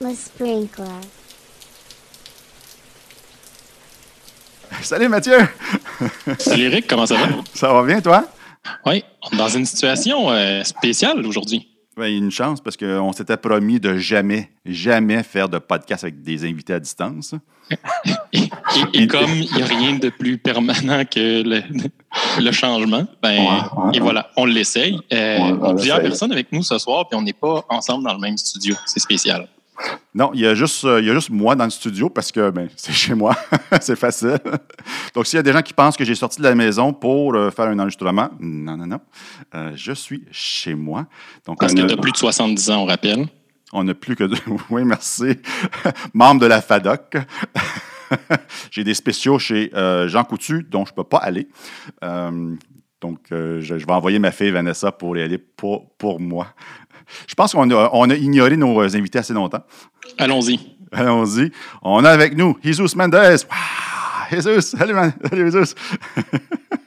Le sprinkler. Salut Mathieu! Salut Eric, comment ça va? Ça va bien, toi? Oui, on est dans une situation euh, spéciale aujourd'hui. Ben, y a une chance parce qu'on s'était promis de jamais, jamais faire de podcast avec des invités à distance. Et, et- et comme il n'y a rien de plus permanent que le, le changement, ben, Ouais, ouais, et voilà, on l'essaye. Euh, on plusieurs l'essaye. personnes avec nous ce soir, puis on n'est pas ensemble dans le même studio. C'est spécial. Non, il y, a juste, euh, il y a juste moi dans le studio parce que ben, c'est chez moi. c'est facile. Donc, s'il y a des gens qui pensent que j'ai sorti de la maison pour euh, faire un enregistrement, non, non, non. Euh, je suis chez moi. Donc, Parce que a- tu as plus de 70 ans, on rappelle. On n'a plus que deux. Oui, merci. Membre de la FADOC. J'ai des spéciaux chez euh, Jean Coutu, dont je ne peux pas aller. Euh, donc, euh, je, je vais envoyer ma fille Vanessa pour y aller pour, pour moi. Je pense qu'on a, on a ignoré nos invités assez longtemps. Allons-y. Allons-y. On a avec nous Jesus Mendes. Wow! Jesus! Salut, man. Salut, Jesus!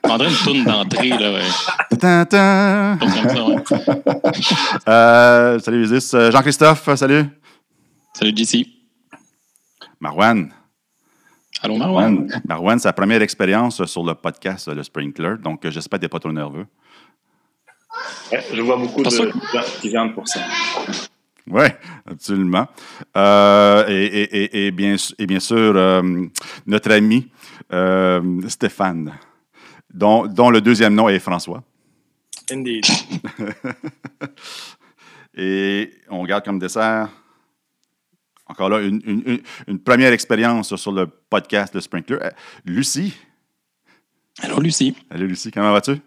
Prendrait une tourne d'entrée, là. ouais. Euh, salut, Jesus. Euh, Jean-Christophe, salut. Salut, JC. Marwan. Allô, Marwan. Marwan, sa première expérience sur le podcast, le Sprinkler. Donc, euh, j'espère que tu n'es pas trop nerveux. Ouais, je vois beaucoup de qui viennent pour ça. Oui, absolument. Euh, et, et- et- et bien, su- et bien sûr, euh, notre ami euh, Stéphane, dont, dont le deuxième nom est François. Indeed. Et on garde comme dessert, encore là, une, une- une- une première expérience sur le podcast Le Sprinkler. Lucie. Allô, Lucie. Allô, Lucie, comment vas-tu?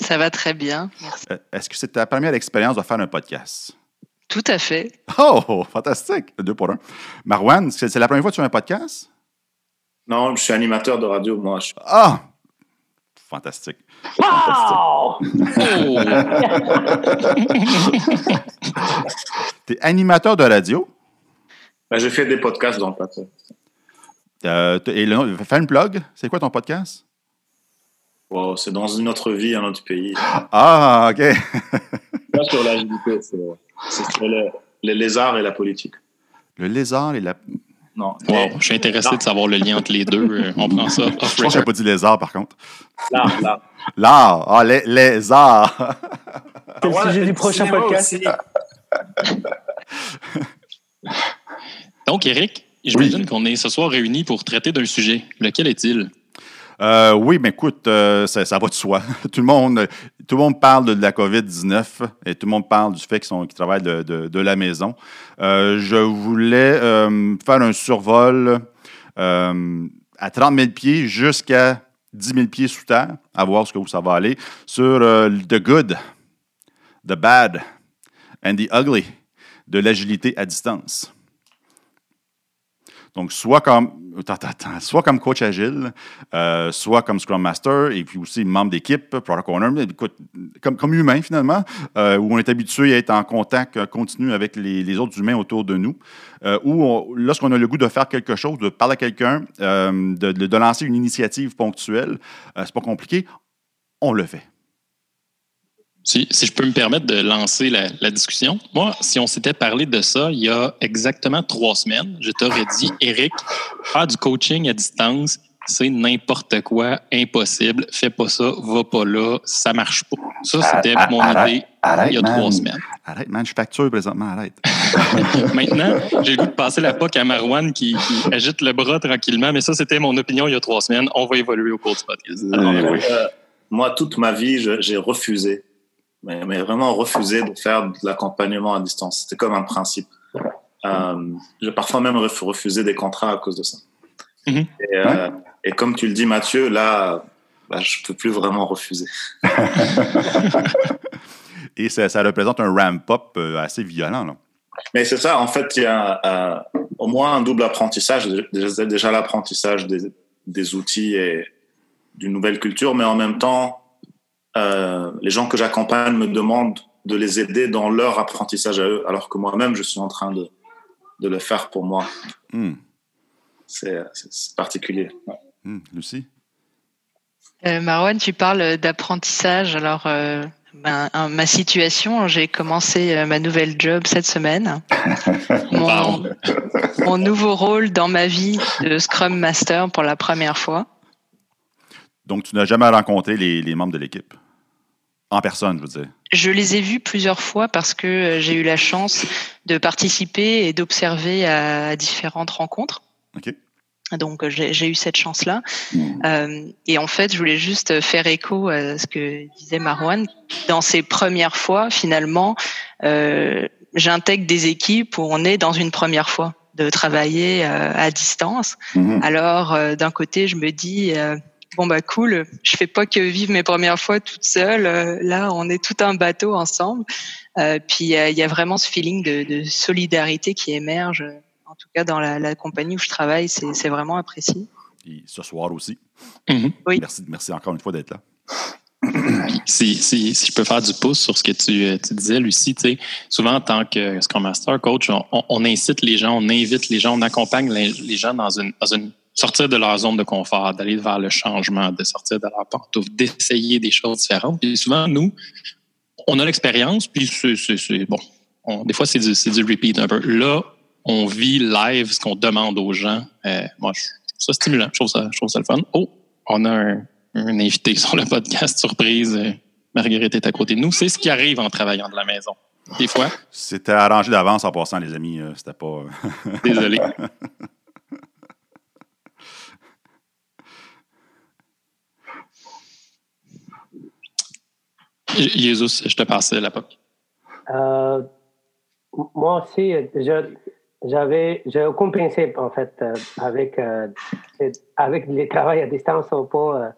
Ça va très bien. Merci. Euh, Est-ce que c'est ta première expérience de faire un podcast? Tout à fait. Oh, fantastique! Deux pour un. Marwan, c'est c'est la première fois que tu fais un podcast? Non, je suis animateur de radio, moi. Je... Ah! Fantastique. Fantastique. Oh! Tu es animateur de radio? Ben, j'ai fait des podcasts dans le passé. Euh, et le nom- fais une plug. C'est quoi ton podcast? Wow, c'est dans une autre vie, un autre pays. Ah, OK. Pas sur l'agilité, c'est c'est sur le- les lézards et la politique. Le lézard et la. Non, Wow, je suis intéressé de savoir le lien entre les deux. Euh, On prend ça Je pense que pas dit lézard, par contre. là, là. L'art. Ah, les, lézard. C'est le sujet du prochain podcast. Donc, Eric, j'imagine qu'on est ce soir réunis pour traiter d'un sujet. Lequel est-il? Euh, oui, mais écoute, euh, ça, va de soi. Tout le monde, parle de, la COVID-19 et tout le monde parle du fait qu'ils travaillent de, la maison. Euh, je voulais faire un survol à 30 000 pieds jusqu'à 10 000 pieds sous terre, à voir ce que ça va aller, sur the good, the bad and the ugly de l'agilité à distance. Donc, soit comme, soit comme coach agile, euh, soit comme Scrum Master, et puis aussi membre d'équipe, Product Owner, comme, humain finalement, euh, où on est habitué à être en contact continu avec les, autres humains autour de nous, euh, on- lorsqu'on a le goût de faire quelque chose, de parler à quelqu'un, euh, de, de- lancer une initiative ponctuelle, c'est pas compliqué, on le fait. Si, si je peux me permettre de lancer la, la discussion, moi, si on s'était parlé de ça il y a exactement trois semaines, je t'aurais dit, Eric, faire du coaching à distance, c'est n'importe quoi, impossible, fais pas ça, va pas là, ça marche pas. Ça, c'était Ah, mon arrête, idée arrête, il y a man. trois semaines. Arrête, man, je facture présentement, arrête. Maintenant, j'ai le goût de passer la POC à Marwan qui, qui agite le bras tranquillement, mais ça, c'était mon opinion il y a trois semaines. On va évoluer au cours du podcast. En fait, oui. euh, moi, toute ma vie, j'ai refusé, mais, mais vraiment refusé de faire de l'accompagnement à distance. C'était comme un principe. Euh, j'ai parfois même ref- refusé des contrats à cause de ça. Mhm. et, euh, et comme tu le dis, Mathieu, là, bah, je peux plus vraiment refuser. Et ça, ça représente un ramp-up euh, assez violent. Là. Mais c'est ça, en fait, il y a euh, au moins un double apprentissage. Déjà, déjà l'apprentissage des, des outils et d'une nouvelle culture, mais en même temps, euh, les gens que j'accompagne me demandent de les aider dans leur apprentissage à eux, alors que moi-même, je suis en train de, de le faire pour moi. Hmm. C'est particulier. Ouais. Hmm. Lucie? Euh, Marwan, tu parles d'apprentissage. Alors, euh, ben, ma situation, j'ai commencé euh, ma nouvelle job cette semaine. mon, nouveau rôle dans ma vie de Scrum Master pour la première fois. Donc, tu n'as jamais rencontré les, membres de l'équipe? En personne, je veux dire. Je les ai vus plusieurs fois parce que euh, j'ai eu la chance de participer et d'observer à différentes rencontres. OK. Donc j'ai eu cette chance-là. Mmh. Euh, et en fait, je voulais juste faire écho à ce que disait Marwan. Dans ces premières fois, finalement, euh, j'intègre des équipes où on est dans une première fois de travailler euh, à distance. Mmh. Alors euh, d'un côté, je me dis euh, bon bah cool, je fais pas que vivre mes premières fois toute seule. là, on est tout un bateau ensemble. puis il y a vraiment ce feeling de, de solidarité qui émerge en tout cas dans la, compagnie où je travaille, c'est vraiment apprécié. Et ce soir aussi. Mm-hmm. Oui. Merci, merci encore une fois d'être là. Si, si, si, je peux faire du pouce sur ce que tu, euh, tu disais, Lucie, souvent en tant que Scrum Master, coach, on, incite les gens, on invite les gens, on accompagne les, gens dans une, dans une sortir de leur zone de confort, d'aller vers le changement, de sortir de leur pantoufle, d'essayer des choses différentes. Puis souvent, nous, on a l'expérience, puis c'est bon. des fois, c'est du, du repeat un peu. Là, on vit live ce qu'on demande aux gens. Euh, moi, je trouve ça stimulant. Je trouve ça, je trouve ça le fun. Oh, on a un, invité sur le podcast surprise. Marguerite est à côté de nous. C'est ce qui arrive en travaillant de la maison. Des fois. C'était arrangé d'avance en passant, les amis. Euh, c'était pas. Désolé. Jésus, je te passe la POC. moi aussi, j'avais, j'ai aucun principe, en fait, euh, avec, euh, avec le travail à distance ou pas.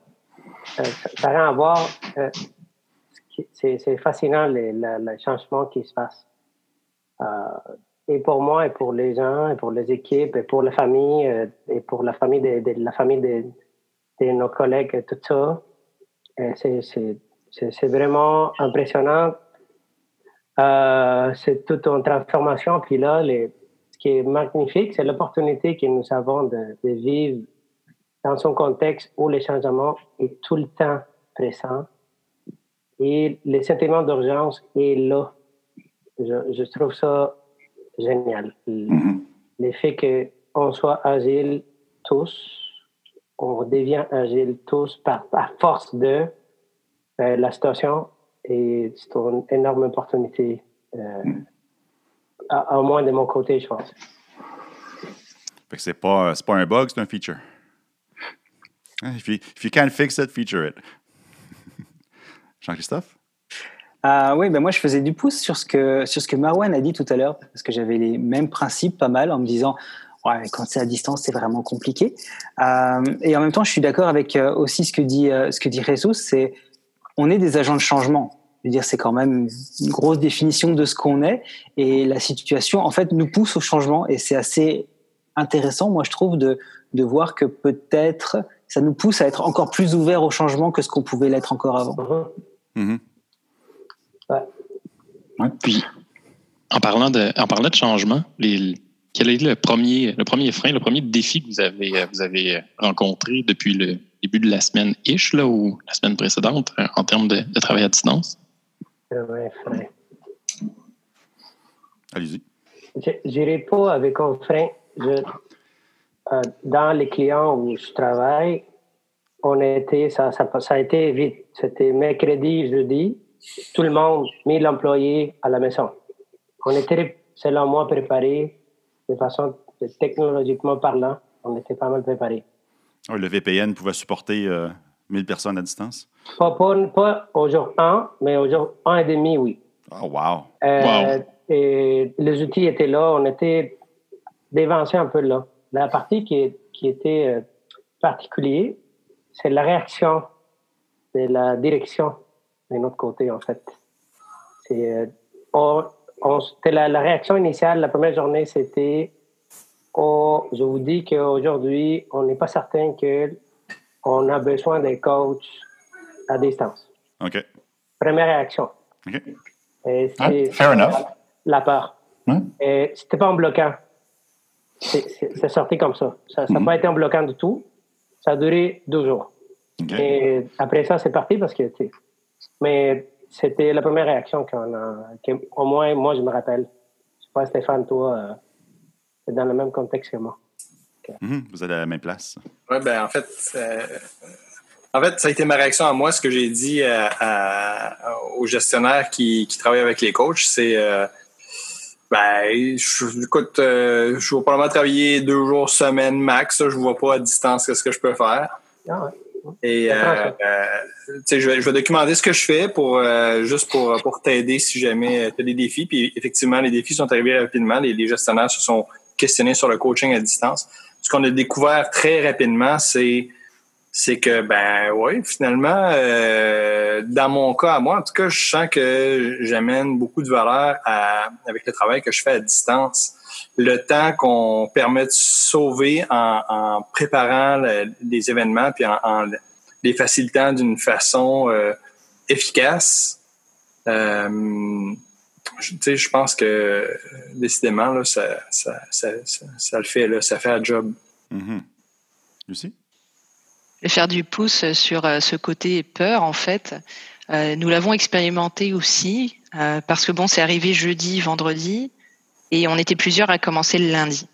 Euh, ça rien à voir. c'est, c'est fascinant, les, les, changements qui se passent. et pour moi, et pour les gens, et pour les équipes, et pour la famille, et pour la famille de, la famille de, de, nos collègues, tout ça. c'est, c'est, vraiment impressionnant. c'est toute une transformation. Puis là, les, ce qui est magnifique, c'est l'opportunité que nous avons de, vivre dans un contexte où le changement est tout le temps présent et le sentiment d'urgence est là. Je, trouve ça génial. Mm-hmm. Le fait qu'on soit agile tous, on devient agile tous par, force de euh, la situation et c'est une énorme opportunité. Euh, mm au moins de mon côté, je pense. C'est pas, pas un bug, c'est un feature. If you, if you can't fix it, feature it. Jean-Christophe? Euh, oui, ben moi je faisais du pouce sur ce que sur ce que Marwan a dit tout à l'heure parce que j'avais les mêmes principes pas mal en me disant ouais quand c'est à distance c'est vraiment compliqué euh, et en même temps je suis d'accord avec euh, aussi ce que dit ce que dit Jesus c'est on est des agents de changement veux dire, c'est quand même une grosse définition de ce qu'on est. Et la situation, en fait, nous pousse au changement. Et c'est assez intéressant, moi, je trouve, de, de voir que peut-être ça nous pousse à être encore plus ouverts au changement que ce qu'on pouvait l'être encore avant. Ouais. Puis, en parlant de, en parlant de changement, les, quel est le premier, le premier frein, le premier défi que vous avez, vous avez rencontré depuis le début de la semaine ish, là, ou la semaine précédente, en termes de, de travail à distance? Allez-y. Je n'irai pas avec un frein. Je, euh, dans les clients où je travaille, on était, ça, ça, ça a été vite. C'était mercredi, jeudi. Tout le monde, mis l'employé à la maison. On était, selon moi, préparé de façon technologiquement parlant. On était pas mal le VPN pouvait supporter euh, 1000 personnes à distance? Pas, pas, au jour 1, mais au jour 1 et demi, oui. Oh, wow. Euh, et les outils étaient là, on était dévancé un peu là. La partie qui, qui était euh, particulière, c'est la réaction de la direction de notre côté, en fait. C'est, euh, on, la, la, réaction initiale, la première journée, c'était oh, je vous dis qu'aujourd'hui, on n'est pas certain que on a besoin des coachs à distance. OK. Première réaction. OK. Et ah, fair enough. La peur. Et c'était pas en bloquant. C'est sorti comme ça. Ça n'a mm-hmm. pas été en bloquant du tout. Ça a duré deux jours. Et après ça, c'est parti parce que, mais c'était la première réaction qu'on a, au moins moi je me rappelle. Je sais pas Stéphane, toi, euh, c'est dans le même contexte que moi. Mhm, vous êtes à la même place. Oui, ben en fait, euh, en fait, ça a été ma réaction à moi, ce que j'ai dit aux gestionnaires qui, qui, travaillent avec les coachs, c'est euh, ben, je, écoute, euh, je vais probablement travailler deux jours semaine max. je ne vois pas à distance ce que je peux faire. Ah Et euh, je, vais, je vais documenter ce que je fais pour juste pour, pour t'aider si jamais tu as des défis. Puis effectivement, les défis sont arrivés rapidement. Les, les gestionnaires se sont questionnés sur le coaching à distance ce qu'on a découvert très rapidement, c'est c'est que ben oui, finalement, euh, dans mon cas à moi, en tout cas, je sens que j'amène beaucoup de valeur avec le travail que je fais à distance. Le temps qu'on permet de sauver en, préparant les événements puis en, les facilitant d'une façon euh, efficace. Euh, je, je pense que décidément, là, ça, ça, ça, ça, le fait, là, ça fait un job. Mm Lucie? Faire du pouce sur euh, ce côté peur, en fait, euh, nous l'avons expérimenté aussi, euh, parce que bon, c'est arrivé jeudi, vendredi, et on était plusieurs à commencer le lundi.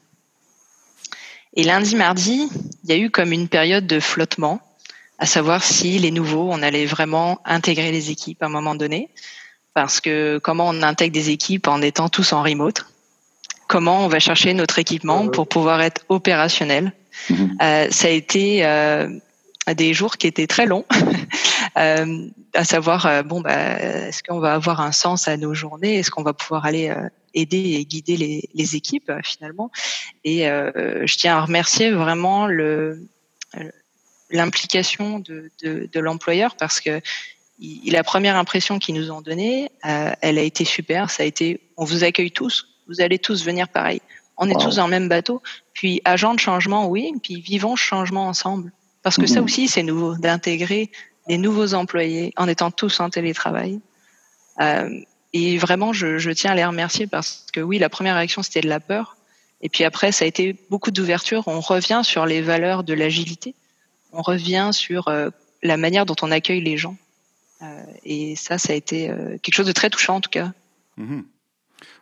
Et lundi, mardi, il y a eu comme une période de flottement, à savoir si les nouveaux, on allait vraiment intégrer les équipes à un moment donné parce que comment on intègre des équipes en étant tous en remote? Comment on va chercher notre équipement pour pouvoir être opérationnel? Mhm. euh, Ça a été euh, des jours qui étaient très longs, euh, à savoir euh, bon bah est-ce qu'on va avoir un sens à nos journées? Est-ce qu'on va pouvoir aller euh, aider et guider les, les équipes finalement? Et je tiens à remercier vraiment le l'implication de, de, de l'employeur parce que la première impression qu'ils nous ont donnée, euh, elle a été super. Ça a été, on vous accueille tous, vous allez tous venir pareil. On est tous dans le même bateau. Puis agent de changement, oui. Puis vivons changement ensemble. Parce que ça mhm. aussi, c'est nouveau d'intégrer des nouveaux employés en étant tous en télétravail. Euh, et vraiment, je, je, tiens à les remercier parce que oui, la première réaction c'était de la peur. Et puis après, ça a été beaucoup d'ouverture. On revient sur les valeurs de l'agilité. On revient sur euh, la manière dont on accueille les gens. Euh, et ça, ça a été euh, quelque chose de très touchant en tout cas. Mm-hmm.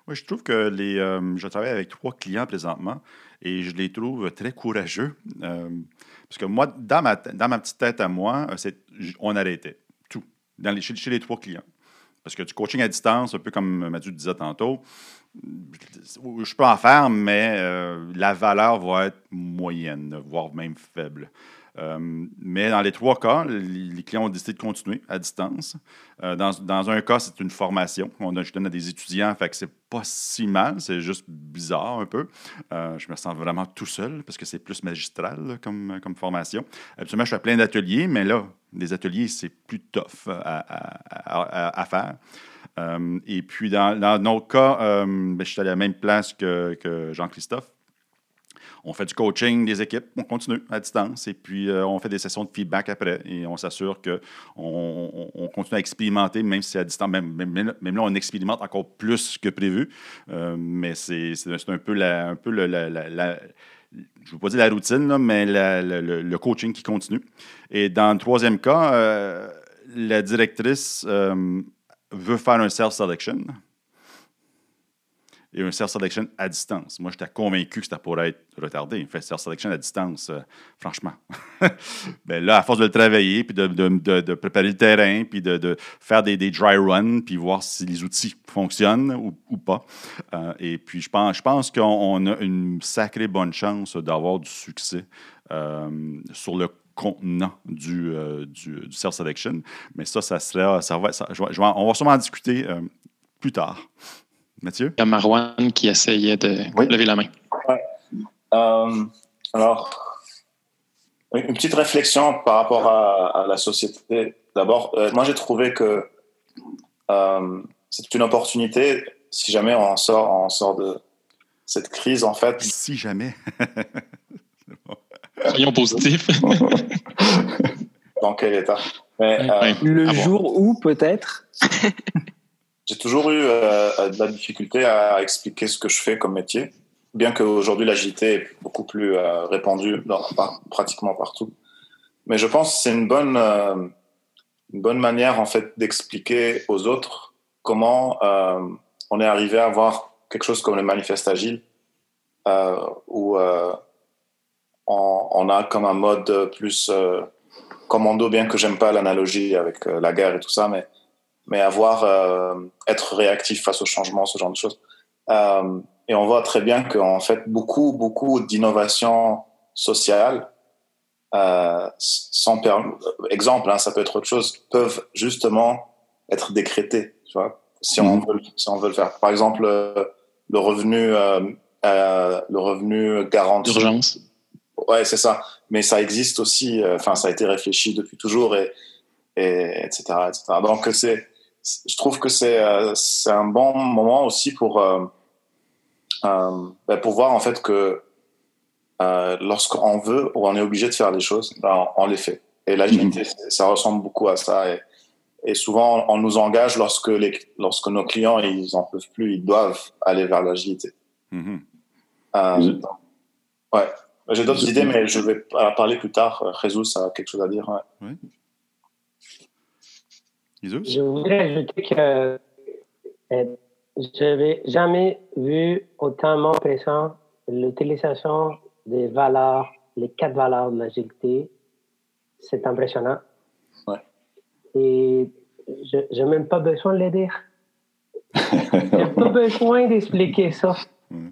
Oui, je trouve que les, euh, je travaille avec trois clients présentement et je les trouve très courageux. parce que moi, dans ma, dans ma petite tête à moi, on arrêtait tout dans chez, les trois clients. Parce que du coaching à distance, un peu comme Mathieu disait tantôt, je peux en faire, mais la valeur va être moyenne, voire même faible. Euh, mais dans les trois cas, les, clients ont décidé de continuer à distance. Euh, dans, un cas, c'est une formation. On je donne à des étudiants, fait que c'est pas si mal, c'est juste bizarre un peu. Euh, je me sens vraiment tout seul parce que c'est plus magistral comme, formation. Absolument, je fais plein d'ateliers, mais là, des ateliers, c'est plus tough à, faire. et puis, dans, dans notre cas, ben, je suis à la même place que Jean-Christophe. On fait du coaching des équipes, on continue à distance et puis euh, on fait des sessions de feedback après et on s'assure qu'on on, continue à expérimenter, même si à distance, même, même, là, on expérimente encore plus que prévu. Euh, mais c'est un peu la, un peu la, je ne pas dire la routine, mais le, coaching qui continue. Et dans le troisième cas, euh, la directrice veut faire un self-selection et un self-selection à distance. Moi, j'étais convaincu que c'était pour être retardé. Fait self-selection à distance, euh, franchement. ben là, à force de le travailler, puis de, préparer le terrain, puis de, faire des, dry runs, puis voir si les outils fonctionnent ou, pas. Euh, et puis, je pense, je pense qu'on a une sacrée bonne chance d'avoir du succès euh, sur le contenant du, du, du self-selection. Mais ça, ça sera, ça va, ça, on va sûrement en discuter plus tard. Mathieu? Il y a Marwan qui essayait de lever la main. Euh, alors, une petite réflexion par rapport à, la société. D'abord, euh, moi j'ai trouvé que euh, c'est une opportunité si jamais on sort, on sort de cette crise en fait. Si jamais. Soyons positifs. Dans quel état? Le ah jour où peut-être? J'ai toujours eu euh, de la difficulté à expliquer ce que je fais comme métier, bien qu'aujourd'hui l'agilité est beaucoup plus euh, répandue pratiquement partout. Mais je pense que c'est une bonne, euh, une bonne manière en fait d'expliquer aux autres comment on est arrivé à avoir quelque chose comme le manifeste agile, où on, on, a comme un mode plus commando, bien que j'aime pas l'analogie avec la guerre et tout ça, mais mais avoir être réactif face au changement, ce genre de choses. et on voit très bien qu'en fait beaucoup beaucoup d'innovations sociales euh, sans exemple, hein, ça peut être autre chose, peuvent justement être décrétés, tu vois, si on mhm. veut, si on veut le faire. Par exemple, le revenu, euh, euh, le revenu garanti. D'urgence. Ouais, c'est ça. Mais ça existe aussi. Euh, enfin, ça a été réfléchi depuis toujours et, et etc., etc. Donc c'est, je trouve que c'est euh, c'est un bon moment aussi pour euh, ben, pour voir en fait que euh, lorsqu'on veut ou on est obligé de faire des choses, ben, on, les fait. Et l'agilité, mhm. ça ressemble beaucoup à ça. Et, et, souvent, on nous engage lorsque, les, lorsque nos clients, ils en peuvent plus, ils doivent aller vers l'agilité. Mhm. euh, ouais. J'ai d'autres idées, mais je vais parler plus tard. Jesus a quelque chose à dire. Ouais. Oui. Je voudrais ajouter que euh, je n'avais jamais vu autant présent l'utilisation des valeurs, les quatre valeurs de l'agilité. C'est impressionnant. Ouais. Et je n'ai même pas besoin de les dire. Je n'ai pas besoin d'expliquer ça. Mm.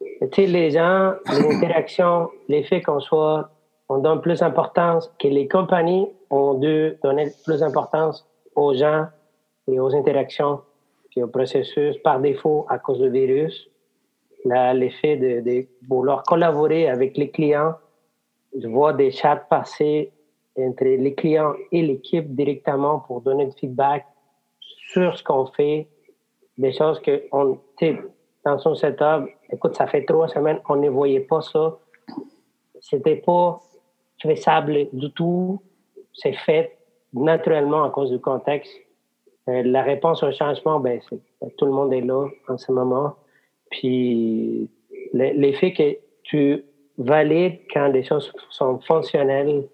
Tu sais, les gens, les interactions, les faits qu'on soit, on donne plus d'importance, que les compagnies ont dû donner plus d'importance aux gens et aux interactions et au processus par défaut à cause du virus l'effet de, de, vouloir collaborer avec les clients. Je vois des chats passer entre les clients et l'équipe directement pour donner du feedback sur ce qu'on fait, des choses que on, dans son setup, écoute, ça fait trois semaines, on ne voyait pas ça. C'était pas faisable du tout. C'est fait naturellement à cause du contexte. Euh, la réponse au changement, ben, tout le monde est là en ce moment. Puis l'effet que tu valides quand des choses sont fonctionnelles,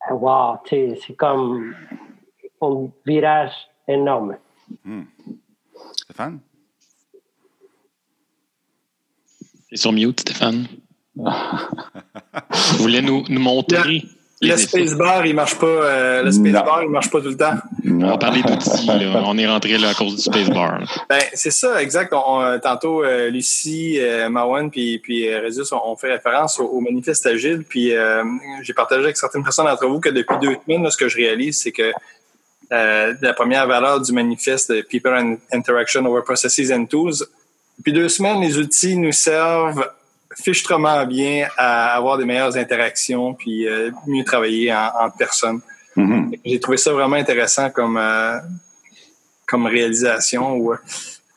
ah, wow, c'est comme un virage énorme. Hmm. Stéphane? C'est sur mute, Stéphane. Vous voulez nous, nous montrer? Le spacebar, il marche pas. Euh, le spacebar, il marche pas tout le temps. On va parler d'outils. on est rentré là à cause du spacebar. Ben, c'est ça, exact. tantôt, euh, Lucie, euh, Mawan puis, puis euh, Résus ont, fait référence au, manifeste agile. Puis j'ai partagé avec certaines personnes d'entre vous que depuis deux semaines, ce que je réalise, c'est que la première valeur du manifeste de People Interaction over Processes and Tools, depuis deux semaines, les outils nous servent fichtrement bien à avoir des meilleures interactions puis euh, mieux travailler en, en personne. Mm-hmm. J'ai trouvé ça vraiment intéressant comme euh, comme réalisation. Où,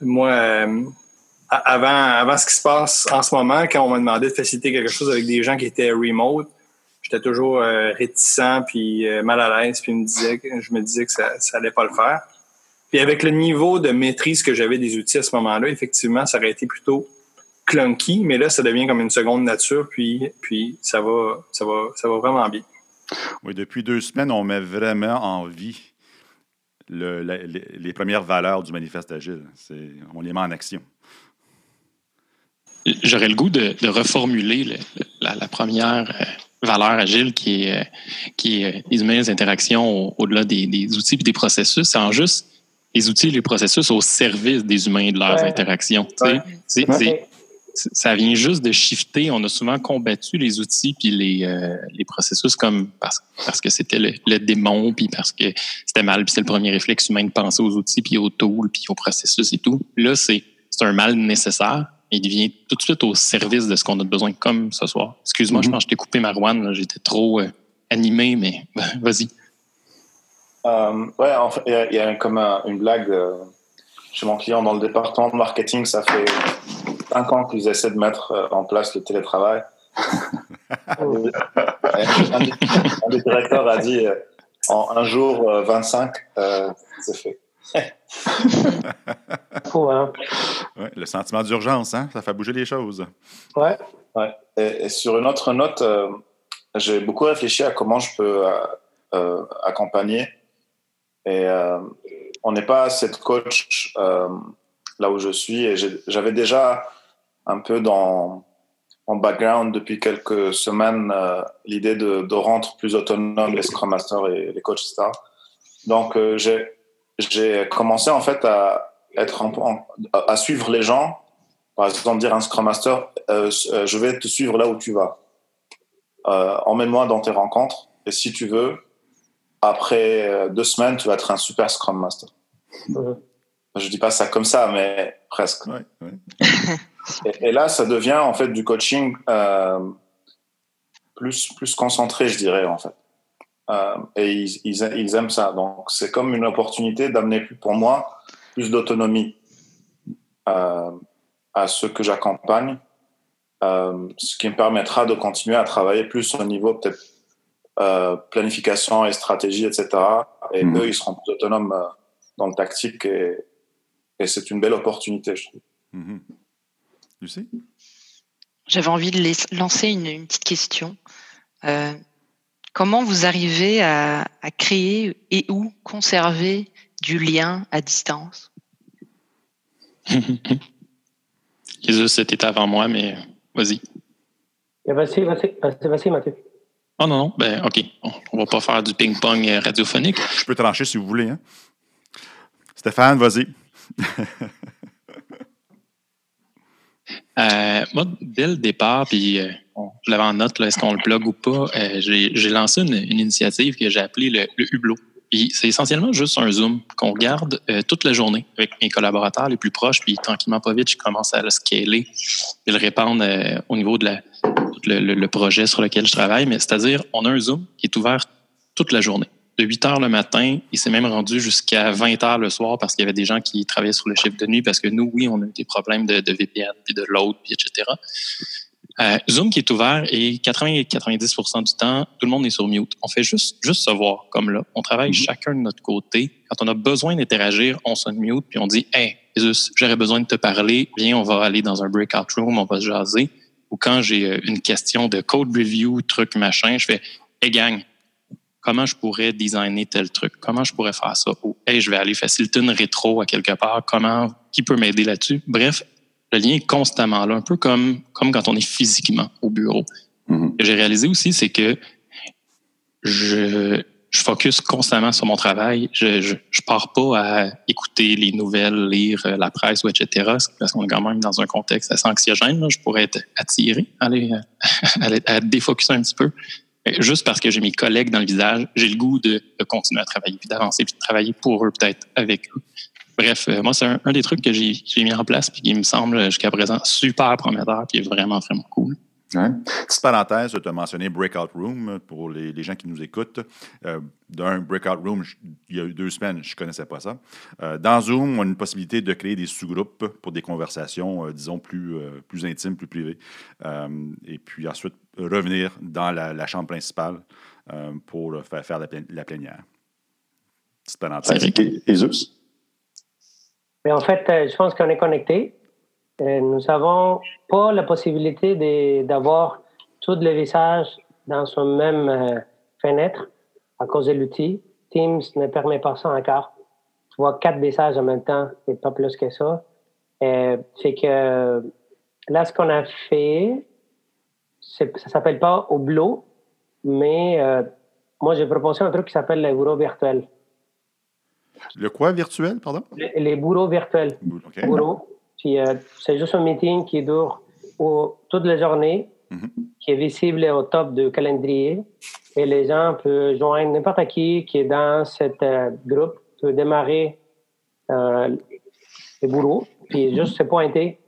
moi, euh, avant, avant ce qui se passe en ce moment, quand on m'a demandé de faciliter quelque chose avec des gens qui étaient remote, j'étais toujours réticent puis mal à l'aise puis me disais, je me disais que ça, ça allait pas le faire. Puis avec le niveau de maîtrise que j'avais des outils à ce moment-là, effectivement, ça aurait été plutôt clunky, mais là, ça devient comme une seconde nature, puis, puis ça, va, ça, va, ça va vraiment bien. Oui, depuis deux semaines, on met vraiment en vie le, les, premières valeurs du manifeste agile. On les met en action. J'aurais le goût de, reformuler la, première euh, valeur agile qui est, euh, qui est les humaines interactions au-delà des, outils et des processus. C'est en juste les outils et les processus au service des humains et de leurs interactions. C'est ça vient juste de shifter. On a souvent combattu les outils puis les, euh, les processus comme parce, parce que c'était le, démon puis parce que c'était mal puis c'est le premier réflexe humain de penser aux outils puis aux tools puis aux processus et tout. Là, c'est un mal nécessaire. Il vient tout de suite au service de ce qu'on a besoin comme ce soir. Excuse-moi, je mm-hmm. pense que je t'ai coupé Marwan. J'étais trop euh, animé, mais vas-y. Euh, ouais, en fait, il y, a comme une blague chez mon client dans le département de marketing. Ça fait cinq ans qu'ils essaient de mettre euh, en place le télétravail. un, des, directeurs a dit euh, en un jour 25, euh, c'est fait. Le sentiment d'urgence, hein? ça fait bouger les choses. Ouais. ouais. Et, sur une autre note, j'ai beaucoup réfléchi à comment je peux accompagner Et on n'est pas cette coach là où je suis. Et j'avais déjà un peu dans en background depuis quelques semaines l'idée de, de, rendre plus autonome les Scrum Masters et les coachs, etc. Donc, j'ai j'ai commencé en fait à être à suivre les gens. Par exemple, dire à un Scrum Master, euh, euh, je vais te suivre là où tu vas. Euh, emmène-moi dans tes rencontres. Et si tu veux, après deux semaines, tu vas être un super Scrum Master. Je dis pas ça comme ça, mais presque. et, là, ça devient en fait du coaching plus plus concentré, je dirais en fait. Euh, et ils, ils, aiment ça. Donc, c'est comme une opportunité d'amener, pour moi, plus d'autonomie euh, à ceux que j'accompagne, euh, ce qui me permettra de continuer à travailler plus au niveau peut-être planification et stratégie, etc. Et mmh. eux, ils seront plus autonomes dans le tactique et, et c'est une belle opportunité, je trouve. Mmh. Lucie? J'avais envie de lancer une, une petite question. Euh, Comment vous arrivez à, créer et ou conserver du lien à distance? Jésus, c'était avant moi, mais vas-y. Vas-y, vas-y, vas-y, Mathieu. Oh non, non, ben ok. On va pas faire du ping-pong radiophonique. Je peux trancher si vous voulez. Hein? Stéphane, vas-y. Euh, moi, dès le départ, puis euh, je l'avais en note, est-ce qu'on le plug ou pas, euh, j'ai lancé une, initiative que j'ai appelée le, Hublot. Puis c'est essentiellement juste un Zoom qu'on regarde toute la journée avec mes collaborateurs les plus proches, puis tranquillement, pas vite, je commence à le scaler et le répandre au niveau de la, le, projet sur lequel je travaille. Mais c'est-à-dire, on a un Zoom qui est ouvert toute la journée de 8 heures le matin. Il s'est même rendu jusqu'à 20 heures le soir parce qu'il y avait des gens qui travaillaient sur le chiffre de nuit parce que nous, oui, on a eu des problèmes de, VPN, puis de load, puis etc. Euh, Zoom qui est ouvert et 80-90% du temps, tout le monde est sur mute. On fait juste, juste se voir comme là. On travaille mm-hmm. chacun de notre côté. Quand on a besoin d'interagir, on se mute puis on dit Hey, Jesus, j'aurais besoin de te parler. Viens, on va aller dans un breakout room, on va se jaser. Ou quand j'ai euh, une question de code review, truc, machin, je fais Hey, gang, comment je pourrais designer tel truc, comment je pourrais faire ça, ou hey, je vais aller faciliter une rétro à quelque part, comment, qui peut m'aider là-dessus. Bref, le lien est constamment là, un peu comme, comme quand on est physiquement au bureau. Mm-hmm. Ce que j'ai réalisé aussi, c'est que je, je focus constamment sur mon travail. Je, je, je, pars pas à écouter les nouvelles, lire la presse etc. Parce qu'on est quand même dans un contexte assez anxiogène. Je pourrais être attiré à aller, à, à défocuser un petit peu. Juste parce que j'ai mes collègues dans le visage, j'ai le goût de, continuer à travailler, puis d'avancer, puis de travailler pour eux, peut-être avec eux. Bref, euh, moi, c'est un, des trucs que j'ai mis en place, puis qui me semble jusqu'à présent super prometteur, puis vraiment, vraiment cool. Hein? Petite parenthèse, tu as mentionné Breakout Room pour les, gens qui nous écoutent. Euh, D'un Breakout Room, il y a eu deux semaines, je ne connaissais pas ça. Euh, dans Zoom, on a une possibilité de créer des sous-groupes pour des conversations, euh, disons, plus, euh, plus intimes, plus privées. et puis ensuite, revenir dans la, chambre principale pour faire, faire la, la, plénière. Petite parenthèse. Et, Zeus? Mais en fait, je pense qu'on est connecté. Euh, nous n'avons pas la possibilité d'avoir tous les visages dans son même euh, fenêtre à cause de l'outil. Teams ne permet pas ça encore. Tu vois quatre visages en même temps, et pas plus que ça. Euh, c'est que là, ce qu'on a fait, ça s'appelle pas Oblo, mais moi, j'ai proposé un truc qui s'appelle le bureau virtuel. Le quoi? Virtuel, pardon? Les, bureaux virtuels. Puis euh, c'est juste un meeting qui dure toute la journée, mhm. qui est visible au top du calendrier. Et les gens peuvent joindre n'importe qui qui est dans ce euh, groupe, peut démarrer euh, le boulot, puis mhm. juste se pointer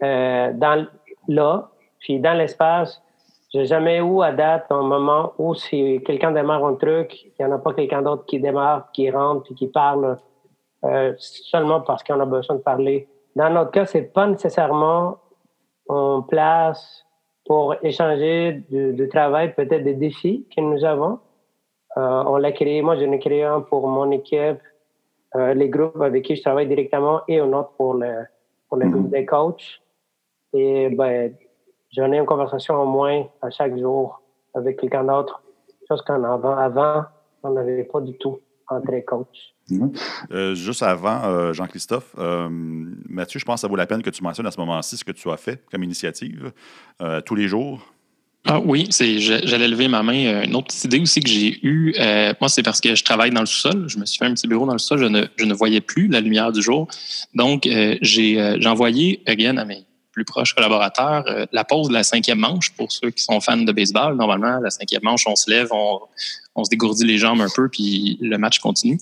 dans là, puis dans l'espace. J'ai jamais eu à date un moment où si quelqu'un démarre un truc, il n'y en a pas quelqu'un d'autre qui démarre, qui rentre, puis qui parle seulement parce qu'on a besoin de parler dans notre cas, c'est pas nécessairement en place pour échanger du, travail, peut-être des défis que nous avons. Euh, on l'a créé, moi j'en ai créé un pour mon équipe, euh, les groupes avec qui je travaille directement et un autre pour le, pour le groupe mhm. des coachs. Et ben, j'en ai une conversation au moins à chaque jour avec quelqu'un d'autre, chose qu'en avant, avant, on n'avait pas du tout. entre Euh, juste avant, euh, Jean-Christophe, euh, Mathieu, je pense que ça vaut la peine que tu mentionnes à ce moment-ci ce que tu as fait comme initiative tous les jours. Ah oui, c'est j'allais lever ma main. Une autre idée aussi que j'ai eue, moi, c'est parce que je travaille dans le sous-sol. Je me suis fait un petit bureau dans le sous-sol. Je ne, je ne voyais plus la lumière du jour. Donc, j'ai envoyé, again, à mes plus proches collaborateurs, la pause de la cinquième manche pour ceux qui sont fans de baseball. Normalement, la cinquième manche, on se lève, on, on se dégourdit les jambes un peu, puis le match continue.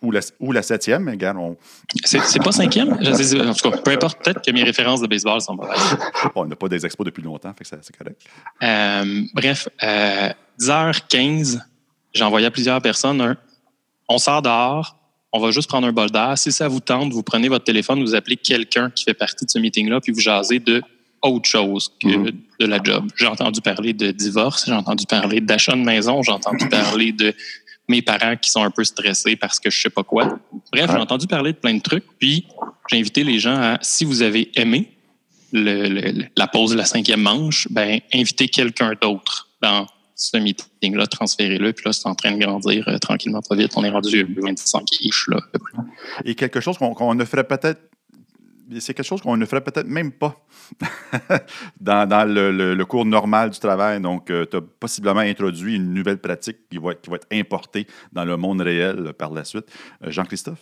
Ou la, ou la septième, regarde. On... C'est pas cinquième? en tout cas, peu importe, peut-être que mes références de baseball sont mauvaises. on n'a pas des expos depuis longtemps, fait que c'est correct. Euh, bref, 10h15, euh, j'ai envoyé à plusieurs personnes on sort dehors, on va juste prendre un bol d'air. Si ça vous tente, vous prenez votre téléphone, vous appelez quelqu'un qui fait partie de ce meeting-là, puis vous jasez de autre chose que mm-hmm. de la job. J'ai entendu parler de divorce, j'ai entendu parler d'achat de maison, j'ai entendu parler de mes parents qui sont un peu stressés parce que je sais pas quoi. Bref, j'ai entendu parler de plein de trucs. Puis j'ai invité les gens à, si vous avez aimé la pause de la cinquième manche, ben invitez quelqu'un d'autre dans ce meeting-là, transférez-le. Puis là, c'est en train de grandir euh, tranquillement, pas vite. On est rendu 25 ish, là, Et quelque chose qu'on ne ferait peut-être c'est quelque chose qu'on ne ferait peut-être même pas dans, le, cours normal du travail. Donc, euh, tu as possiblement introduit une nouvelle pratique qui va, être, qui va être importée dans le monde réel par la suite. Euh, Jean-Christophe?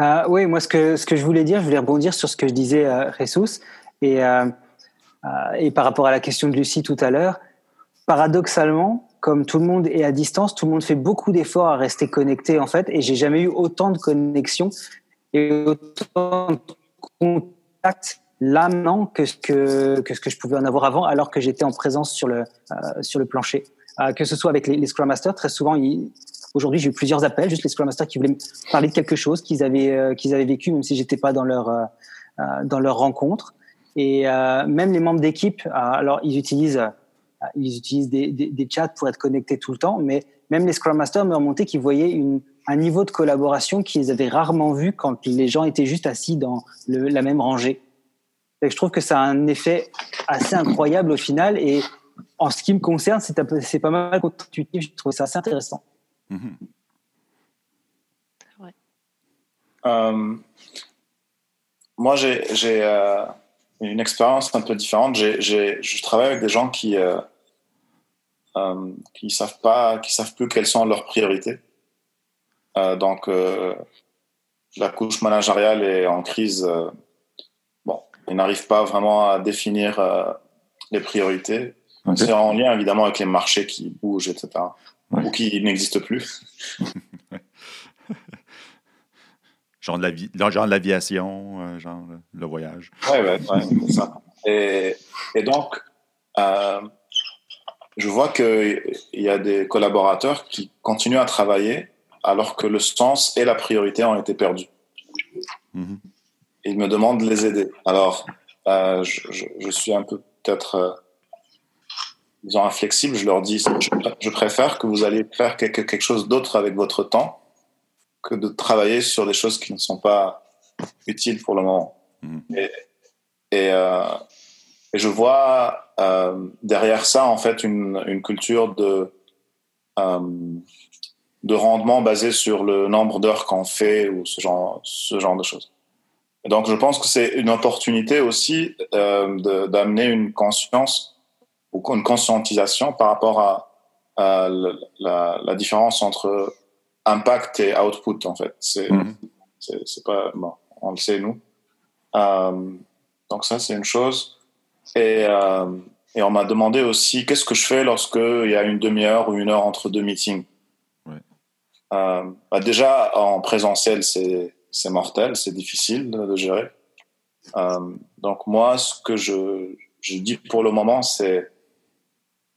Euh, oui, moi, ce que, ce que je voulais dire, je voulais rebondir sur ce que je disais à Jesus et, et par rapport à la question de Lucie tout à l'heure. Paradoxalement, comme tout le monde est à distance, tout le monde fait beaucoup d'efforts à rester connecté en fait, et j'ai jamais eu autant de connexions et autant de contact là maintenant que ce que, ce que je pouvais en avoir avant alors que j'étais en présence sur le, euh, sur le plancher. Euh, que ce soit avec les, Scrum Masters, très souvent, aujourd'hui j'ai eu plusieurs appels, juste les Scrum Masters qui voulaient me parler de quelque chose qu'ils avaient, euh, avaient vécu, même si j'étais pas dans leur, dans leur rencontre. Et même les membres d'équipe, alors ils utilisent, ils utilisent des, des, des, chats pour être connectés tout le temps, mais même les Scrum Masters me remontaient qu'ils voyaient une, un niveau de collaboration qu'ils avaient rarement vu quand les gens étaient juste assis dans la même rangée. Et je trouve que ça a un effet assez incroyable au final. Et en ce qui me concerne, c'est pas mal intuitif. Je trouve ça assez intéressant. Mm-hmm. Euh, moi, j'ai euh, une expérience un peu différente. je travaille avec des gens qui euh, qui savent pas, qui savent plus quelles sont leurs priorités. Euh, donc, euh, la couche managériale est en crise. Euh, bon, ils n'arrivent pas vraiment à définir les priorités. C'est en lien évidemment avec les marchés qui bougent, etc. Ou qui n'existent plus. genre de la vie, genre de l'aviation, genre le voyage. Oui, ouais, c'est ça. Et, et donc, euh, je vois qu'il y a des collaborateurs qui continuent à travailler alors que le sens et la priorité ont été perdus. Mm Ils me demandent de les aider. Alors, euh, je, suis un peu peut-être euh, disons inflexible. Je leur dis, je, préfère que vous allez faire quelque, quelque chose d'autre avec votre temps que de travailler sur des choses qui ne sont pas utiles pour le moment. Mhm. Et, euh, et, je vois derrière ça, en fait, une, une culture de de rendement basé sur le nombre d'heures qu'on fait ou ce genre, ce genre de choses. donc, je pense que c'est une opportunité aussi euh, d'amener une conscience ou une conscientisation par rapport à, la, la, différence entre impact et output, en fait. C'est mm c'est pas... Bon, on le sait, nous. Euh, donc ça, c'est une chose. Et, euh, et on m'a demandé aussi qu'est-ce que je fais lorsqu'il y a une demi-heure ou une heure entre deux meetings. Euh, bah déjà, en présentiel, c'est mortel, c'est difficile de, de gérer. Euh, donc moi, ce que je, je dis pour le moment, c'est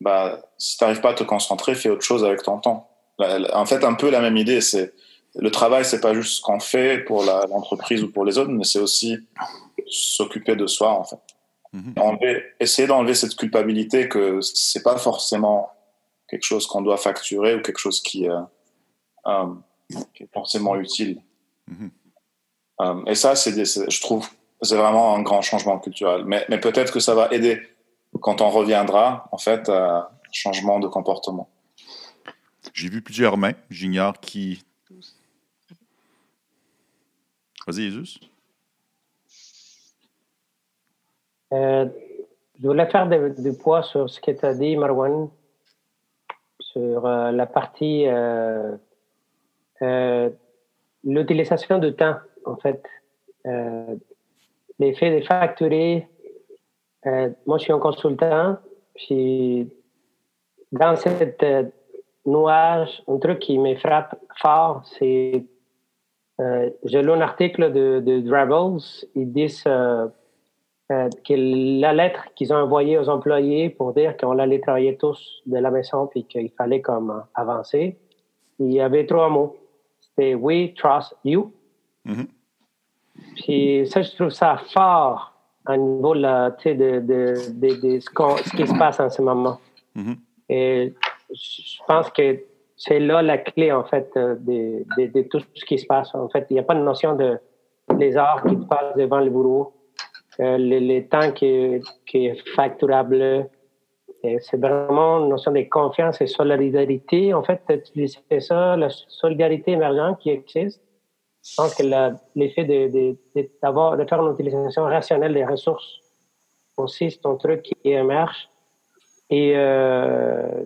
bah, si tu n'arrives pas à te concentrer, fais autre chose avec ton temps. En fait, un peu la même idée, c'est le travail, c'est pas juste ce qu'on fait pour l'entreprise ou pour les autres, mais c'est aussi s'occuper de soi, en fait. Mm-hmm. essayer d'enlever cette culpabilité que c'est pas forcément quelque chose qu'on doit facturer ou quelque chose qui, euh, euh, qui est forcément utile. Mhm. Euh, et ça, c'est, je trouve, c'est vraiment un grand changement culturel. Mais, mais peut-être que ça va aider quand on reviendra, en fait, à changement de comportement. J'ai vu plusieurs mains. J'ignore qui. Vas-y, Jésus. Euh, je voulais faire du poids sur ce que tu as dit, Marwan, sur euh, la partie euh, l'utilisation du temps, en fait. L'effet des facturés. moi, je suis un consultant, puis dans cette nuage, un truc qui me frappe fort, c'est j'ai lu un article de, de. Ils disent euh, que la lettre qu'ils ont envoyée aux employés pour dire qu'on allait travailler tous de la maison puis qu'il fallait comme avancer, il y avait trois mots. C'était We trust you. Mm-hmm. Puis ça, je trouve ça fort à niveau de, de, de, ce, qui se passe en ce moment. Mm-hmm. Et je pense que c'est là la clé, en fait, euh, de, tout ce qui se passe. En fait, il n'y a pas de notion de les heures qui passent devant le bureau euh, le, temps qui, qui, est facturable. C'est vraiment une notion de confiance et solidarité. En fait, c'est ça, la solidarité émergente qui existe. Je pense que l'effet de, de, de, de, faire une utilisation rationnelle des ressources aussi, c'est un truc qui émerge. Et euh,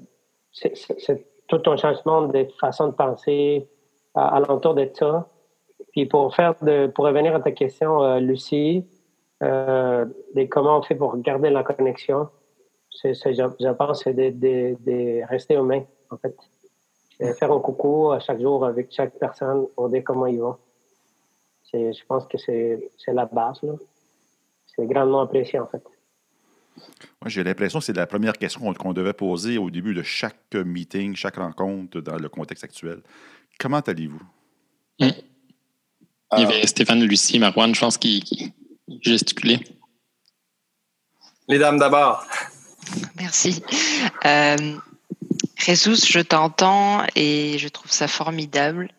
c'est tout un changement de façon de penser à, l'entour de ça. Puis pour faire de, pour revenir à ta question, euh, Lucie, euh, comment on fait pour garder la connexion? je, je, pense c'est de, de, de, rester humain, en fait. faire un coucou à chaque jour avec chaque personne pour dire comment ils vont. Je pense que c'est la base. C'est grandement apprécié, en fait. Moi, j'ai l'impression que c'est la première question qu'on devait poser au début de chaque meeting, chaque rencontre dans le contexte actuel. Comment allez-vous? Hmm. Il y avait Stéphane, Lucie, Marwan, je pense, qui, gesticuler. Les dames d'abord. Merci. Euh, Jesus, je t'entends et je trouve ça formidable.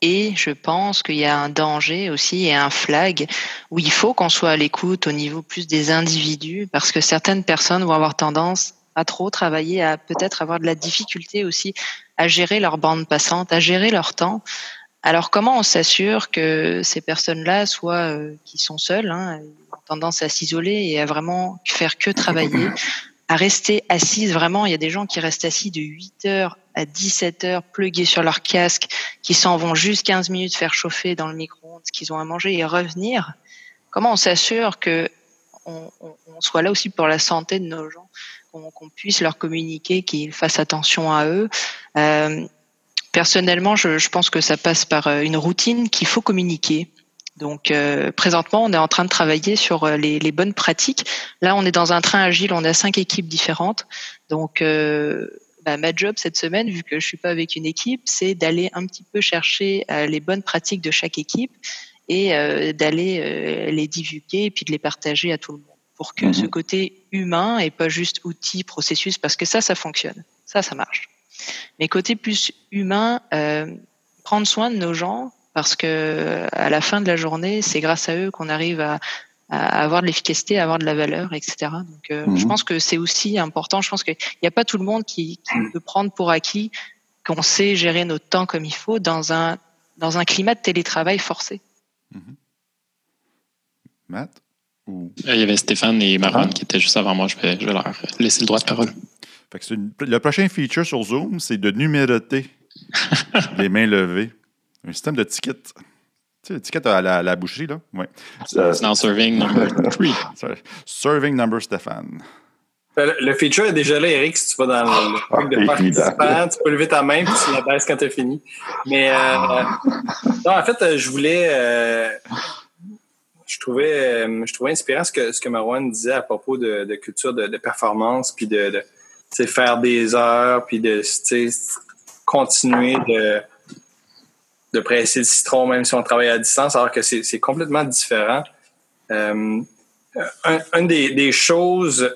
Et je pense qu'il y a un danger aussi et un flag où il faut qu'on soit à l'écoute au niveau plus des individus parce que certaines personnes vont avoir tendance à trop travailler, à peut-être avoir de la difficulté aussi à gérer leur bande passante, à gérer leur temps, alors comment on s'assure que ces personnes-là, soit euh, qui sont seules, hein, ont tendance à s'isoler et à vraiment faire que travailler, à rester assises vraiment, il y a des gens qui restent assis de 8 heures à 17 heures, plugués sur leur casque, qui s'en vont juste 15 minutes faire chauffer dans le micro-ondes ce qu'ils ont à manger et revenir. Comment on s'assure que on, soit là aussi pour la santé de nos gens, qu'on puisse leur communiquer, qu'ils fassent attention à eux? Euh, Personnellement, je, je, pense que ça passe par euh, une routine qu'il faut communiquer. Donc euh, présentement, on est en train de travailler sur euh, les, les, bonnes pratiques. Là, on est dans un train agile, on a cinq équipes différentes. Donc euh, bah, ma job cette semaine, vu que je suis pas avec une équipe, c'est d'aller un petit peu chercher les bonnes pratiques de chaque équipe et d'aller les divulguer et puis de les partager à tout le monde pour que ce mhm. côté humain et pas juste outil, processus, parce que ça, ça fonctionne, ça, ça marche. Mais côté plus humain, euh, prendre soin de nos gens, parce que à la fin de la journée, c'est grâce à eux qu'on arrive à, avoir de l'efficacité, à avoir de la valeur, etc. Donc, euh, je mhm. pense que c'est aussi important. Je pense qu'il n'y a pas tout le monde qui, peut prendre pour acquis qu'on sait gérer notre temps comme il faut dans un dans un climat de télétravail forcé. Mhm. Matt? Euh, Il y avait Stéphane et Marwan ah. qui étaient juste avant moi. Je vais, je vais leur laisser le droit de parole le prochain feature sur Zoom, c'est de numéroter les mains levées. Un système de ticket. Tu sais, le ticket à la, boucherie, là? Oui. C'est now serving number 3. serving number Stéphane. Le, feature est déjà là, Eric, si tu vas dans le ah, truc de participant, tu peux lever ta main puis tu la baisses quand tu as fini. Mais euh, non, en fait, je voulais. Euh, je trouvais, euh, je trouvais inspirant ce que, ce que Marwan disait à propos de, de culture de, de performance puis de, de faire des heures, puis de continuer de, de presser le citron, même si on travaille à distance, alors que c'est complètement différent. Euh, une des, choses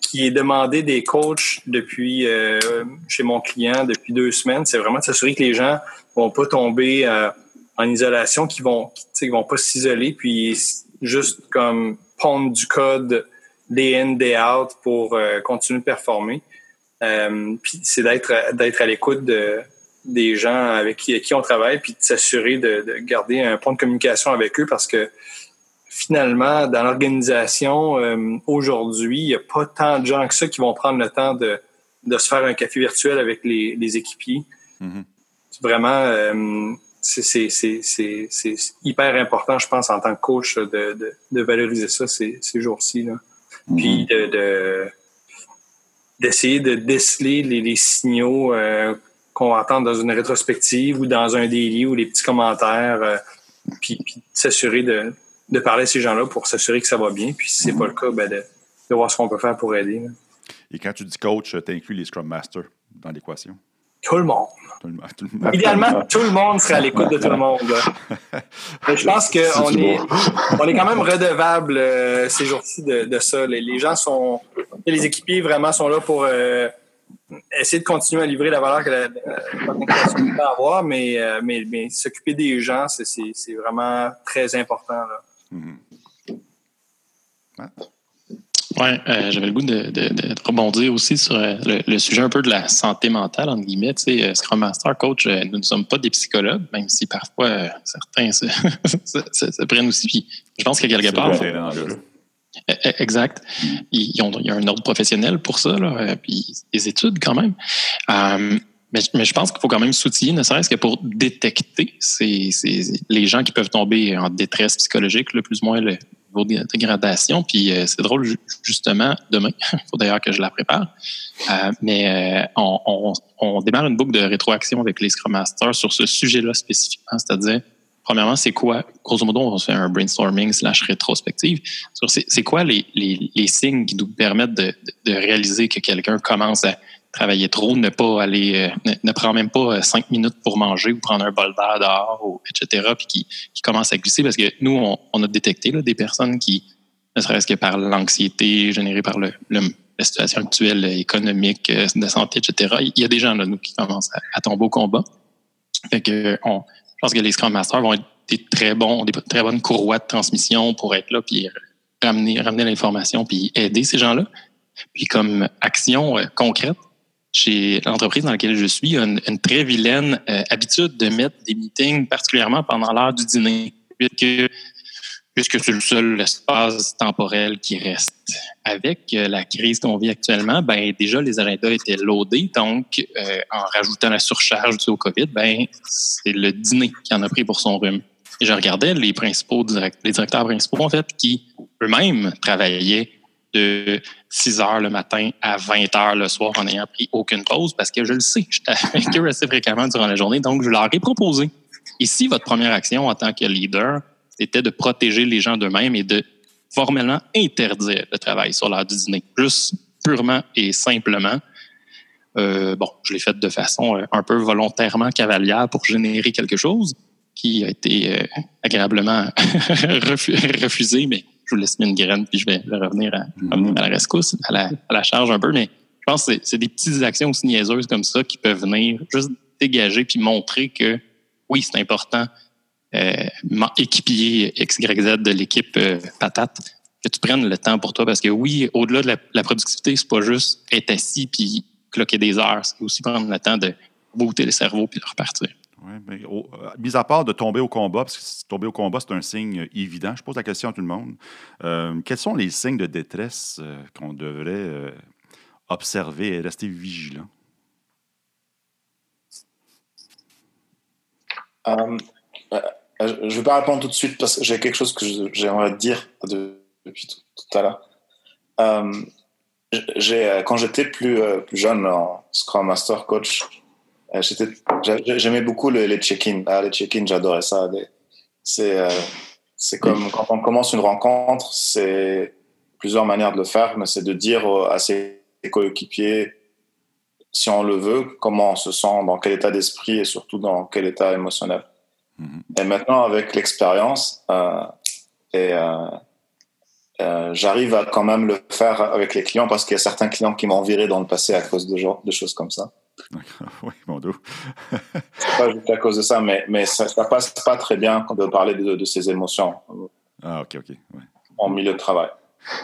qui est demandé des coachs depuis euh, chez mon client depuis deux semaines, c'est vraiment de s'assurer que les gens vont pas tomber euh, en isolation, qu'ils vont, qu'ils vont pas s'isoler, puis juste comme pondre du code day in, day out pour euh, continuer de performer. Euh, puis c'est d'être d'être à l'écoute de, des gens avec qui, qui on travaille, puis de s'assurer de, de, garder un point de communication avec eux parce que finalement, dans l'organisation, euh, aujourd'hui, il n'y a pas tant de gens que ça qui vont prendre le temps de, de se faire un café virtuel avec les, les équipiers. Mm-hmm. Vraiment, euh, c'est hyper important, je pense, en tant que coach, de, de, de valoriser ça ces, ces jours-ci. Puis de, d'essayer de, déceler les, les signaux euh, qu'on va entendre dans une rétrospective ou dans un daily ou les petits commentaires, euh, puis, puis s'assurer de, de parler à ces gens-là pour s'assurer que ça va bien. Puis si c'est pas le cas, ben de, de voir ce qu'on peut faire pour aider. Là. Et quand tu dis coach, tu inclus les Scrum Masters dans l'équation? Tout le monde. Idéalement, tout le monde serait à l'écoute de tout le monde. je pense qu'on est, on est quand même redevable euh, ces jours-ci de, de, ça. Les, les, gens sont, les équipiers vraiment sont là pour euh, essayer de continuer à livrer la valeur que la, peut avoir, mais, euh, mais, mais s'occuper des gens, c'est, c'est, vraiment très important. Là. Mm-hmm. Oui, euh, j'avais le goût de, de, de, rebondir aussi sur euh, le, le, sujet un peu de la santé mentale, entre guillemets. Tu sais, euh, Scrum Master, Coach, euh, nous ne sommes pas des psychologues, même si parfois euh, certains se, se, se, se, prennent aussi. Puis je pense que quelque part. Exact. Ils ont, il y a un ordre professionnel pour ça, là, puis des études quand même. Euh, mais, mais, je pense qu'il faut quand même s'outiller, ne serait-ce que pour détecter ces, ces, les gens qui peuvent tomber en détresse psychologique, le plus ou moins le, niveau de gradation. Puis euh, c'est drôle, justement, demain, il faut d'ailleurs que je la prépare, euh, mais euh, on, on, démarre une boucle de rétroaction avec les Scrum Masters sur ce sujet-là spécifiquement, c'est-à-dire, premièrement, c'est quoi, grosso modo, on fait un brainstorming slash rétrospective, sur c'est quoi les, signes qui nous permettent de réaliser que quelqu'un commence à travailler trop, ne pas aller, ne, ne, prend même pas cinq minutes pour manger ou prendre un bol d'air dehors, etc., puis qui, qui commence à glisser parce que nous, on, a détecté là, des personnes qui, ne serait-ce que par l'anxiété générée par le, la situation actuelle économique, de santé, etc., il y a des gens là, nous, qui commencent à, tomber au combat. Fait que on, je pense que les Scrum Masters vont être des très bons, des très bonnes courroies de transmission pour être là, puis ramener, ramener l'information, puis aider ces gens-là. Puis comme action euh, concrète, chez l'entreprise dans laquelle je suis, une, très vilaine euh, habitude de mettre des meetings, particulièrement pendant l'heure du dîner, puisque, c'est le seul espace temporel qui reste. Avec euh, la crise qu'on vit actuellement, ben déjà les agendas étaient loadés, donc euh, en rajoutant la surcharge du au COVID, ben c'est le dîner qui en a pris pour son rhume. Et je regardais les principaux les directeurs principaux en fait qui eux-mêmes travaillaient de 6 heures le matin à 20 heures le soir en n'ayant pris aucune pause parce que je le sais, j'étais avec eux assez fréquemment durant la journée. Donc, je leur ai proposé. Et si votre première action en tant que leader, c'était de protéger les gens d'eux-mêmes et de formellement interdire le travail sur l'heure du dîner, juste purement et simplement, euh, bon, je l'ai fait de façon euh, un peu volontairement cavalière pour générer quelque chose qui a été euh, agréablement refusé, mais je vous laisse une graine, puis je vais revenir à, mm-hmm. à la rescousse, à la, à la, charge un peu. Mais je pense que c'est des petites actions aussi niaiseuses comme ça qui peuvent venir juste dégager puis montrer que oui, c'est important, euh, équipier XYZ de l'équipe euh, patate, que tu prennes le temps pour toi. Parce que oui, au-delà de la, la productivité, c'est pas juste être assis puis cloquer des heures, c'est aussi prendre le temps de booter le cerveau puis de repartir. Oui, mais au, euh, mis à part de tomber au combat, parce que tomber au combat, c'est un signe évident, je pose la question à tout le monde. Euh, quels sont les signes de détresse euh, qu'on devrait observer et rester vigilant? Je ne vais pas répondre tout de suite parce que j'ai quelque chose que j'aimerais dire de, depuis tout, à l'heure. quand j'étais plus, plus jeune en Scrum Master Coach, j'aimais beaucoup le, les check-in. Ah, les check-in, j'adorais ça. C'est euh, comme quand on commence une rencontre, c'est plusieurs manières de le faire, mais c'est de dire à ses coéquipiers, si on le veut, comment on se sent, dans quel état d'esprit et surtout dans quel état émotionnel. Mm-hmm. Et maintenant, avec l'expérience, euh, et euh, euh, j'arrive à quand même le faire avec les clients parce qu'il y a certains clients qui m'ont viré dans le passé à cause de, genre, de choses comme ça. oui, mon dos. c'est pas juste à cause de ça, mais, mais ça, ça passe pas très bien de parler de, de ses émotions. Ah, OK, OK. Ouais. En milieu de travail.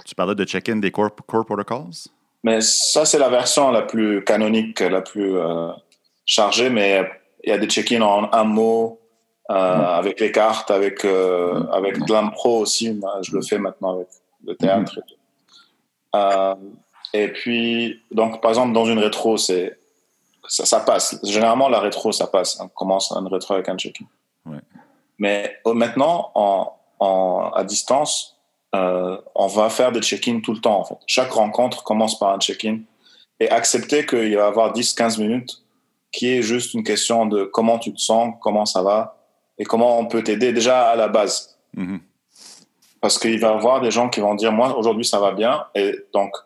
Tu parlais de check-in des core, core protocols? Mais ça, c'est la version la plus canonique, la plus euh, chargée, mais il y a des check-in en un mot, euh, avec les cartes, avec, euh, avec de l'impro aussi. je le fais maintenant avec le théâtre. Et, euh, et puis, donc, par exemple, dans une rétro, c'est ça, ça, passe. Généralement, la rétro, ça passe. On commence une rétro avec un check-in. Mais maintenant, en, en, à distance, euh, on va faire des check-in tout le temps. En fait. Chaque rencontre commence par un check-in et accepter qu'il va y avoir 10-15 minutes qui est juste une question de comment tu te sens, comment ça va et comment on peut t'aider déjà à la base. Mm-hmm. Parce qu'il va y avoir des gens qui vont dire, moi, aujourd'hui, ça va bien. Et donc,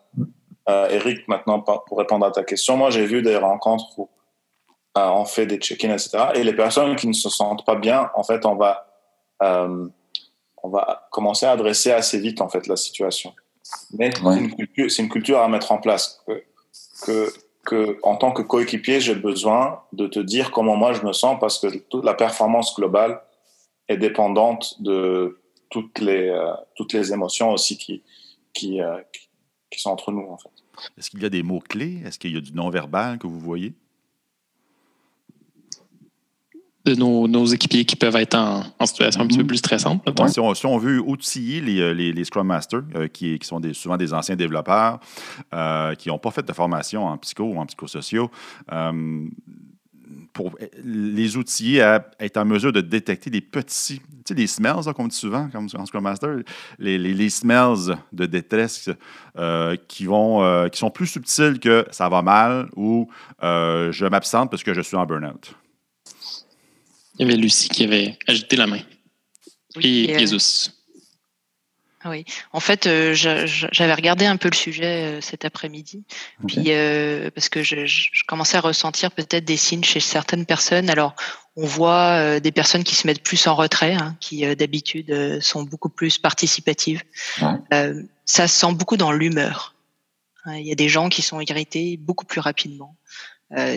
euh, Eric, maintenant, pour répondre à ta question, moi, j'ai vu des rencontres où euh, on fait des check-ins, etc. Et les personnes qui ne se sentent pas bien, en fait, on va, euh, on va commencer à adresser assez vite, en fait, la situation. Mais c'est une, culture à mettre en place. Que, que, que en tant que coéquipier, j'ai besoin de te dire comment moi je me sens parce que toute la performance globale est dépendante de toutes les, euh, toutes les émotions aussi qui, qui, qui sont entre nous, en fait. Est-ce qu'il y a des mots-clés? Est-ce qu'il y a du non-verbal que vous voyez? de nos, équipiers qui peuvent être en, situation un petit peu mm-hmm. plus stressante. si, on, veut outiller les, euh, les, Scrum Masters, qui, qui, sont des, souvent des anciens développeurs, qui n'ont pas fait de formation en psycho ou en psychosociaux, pour les outiller à être en mesure de détecter des petits, tu sais, les smells, comme on dit souvent, comme en Scrum Master, les, les, smells de détresse euh, qui, vont, euh, qui sont plus subtils que ça va mal ou euh, je m'absente parce que je suis en burn-out. Il y avait Lucie qui avait agité la main. Et Jesus. Oui, en fait, euh, j'avais regardé un peu le sujet euh, cet après-midi, puis euh, parce que je, commençais à ressentir peut-être des signes chez certaines personnes. Alors, on voit des personnes qui se mettent plus en retrait, hein, qui d'habitude sont beaucoup plus participatives. ça se sent beaucoup dans l'humeur. Hein, il y a des gens qui sont irrités beaucoup plus rapidement.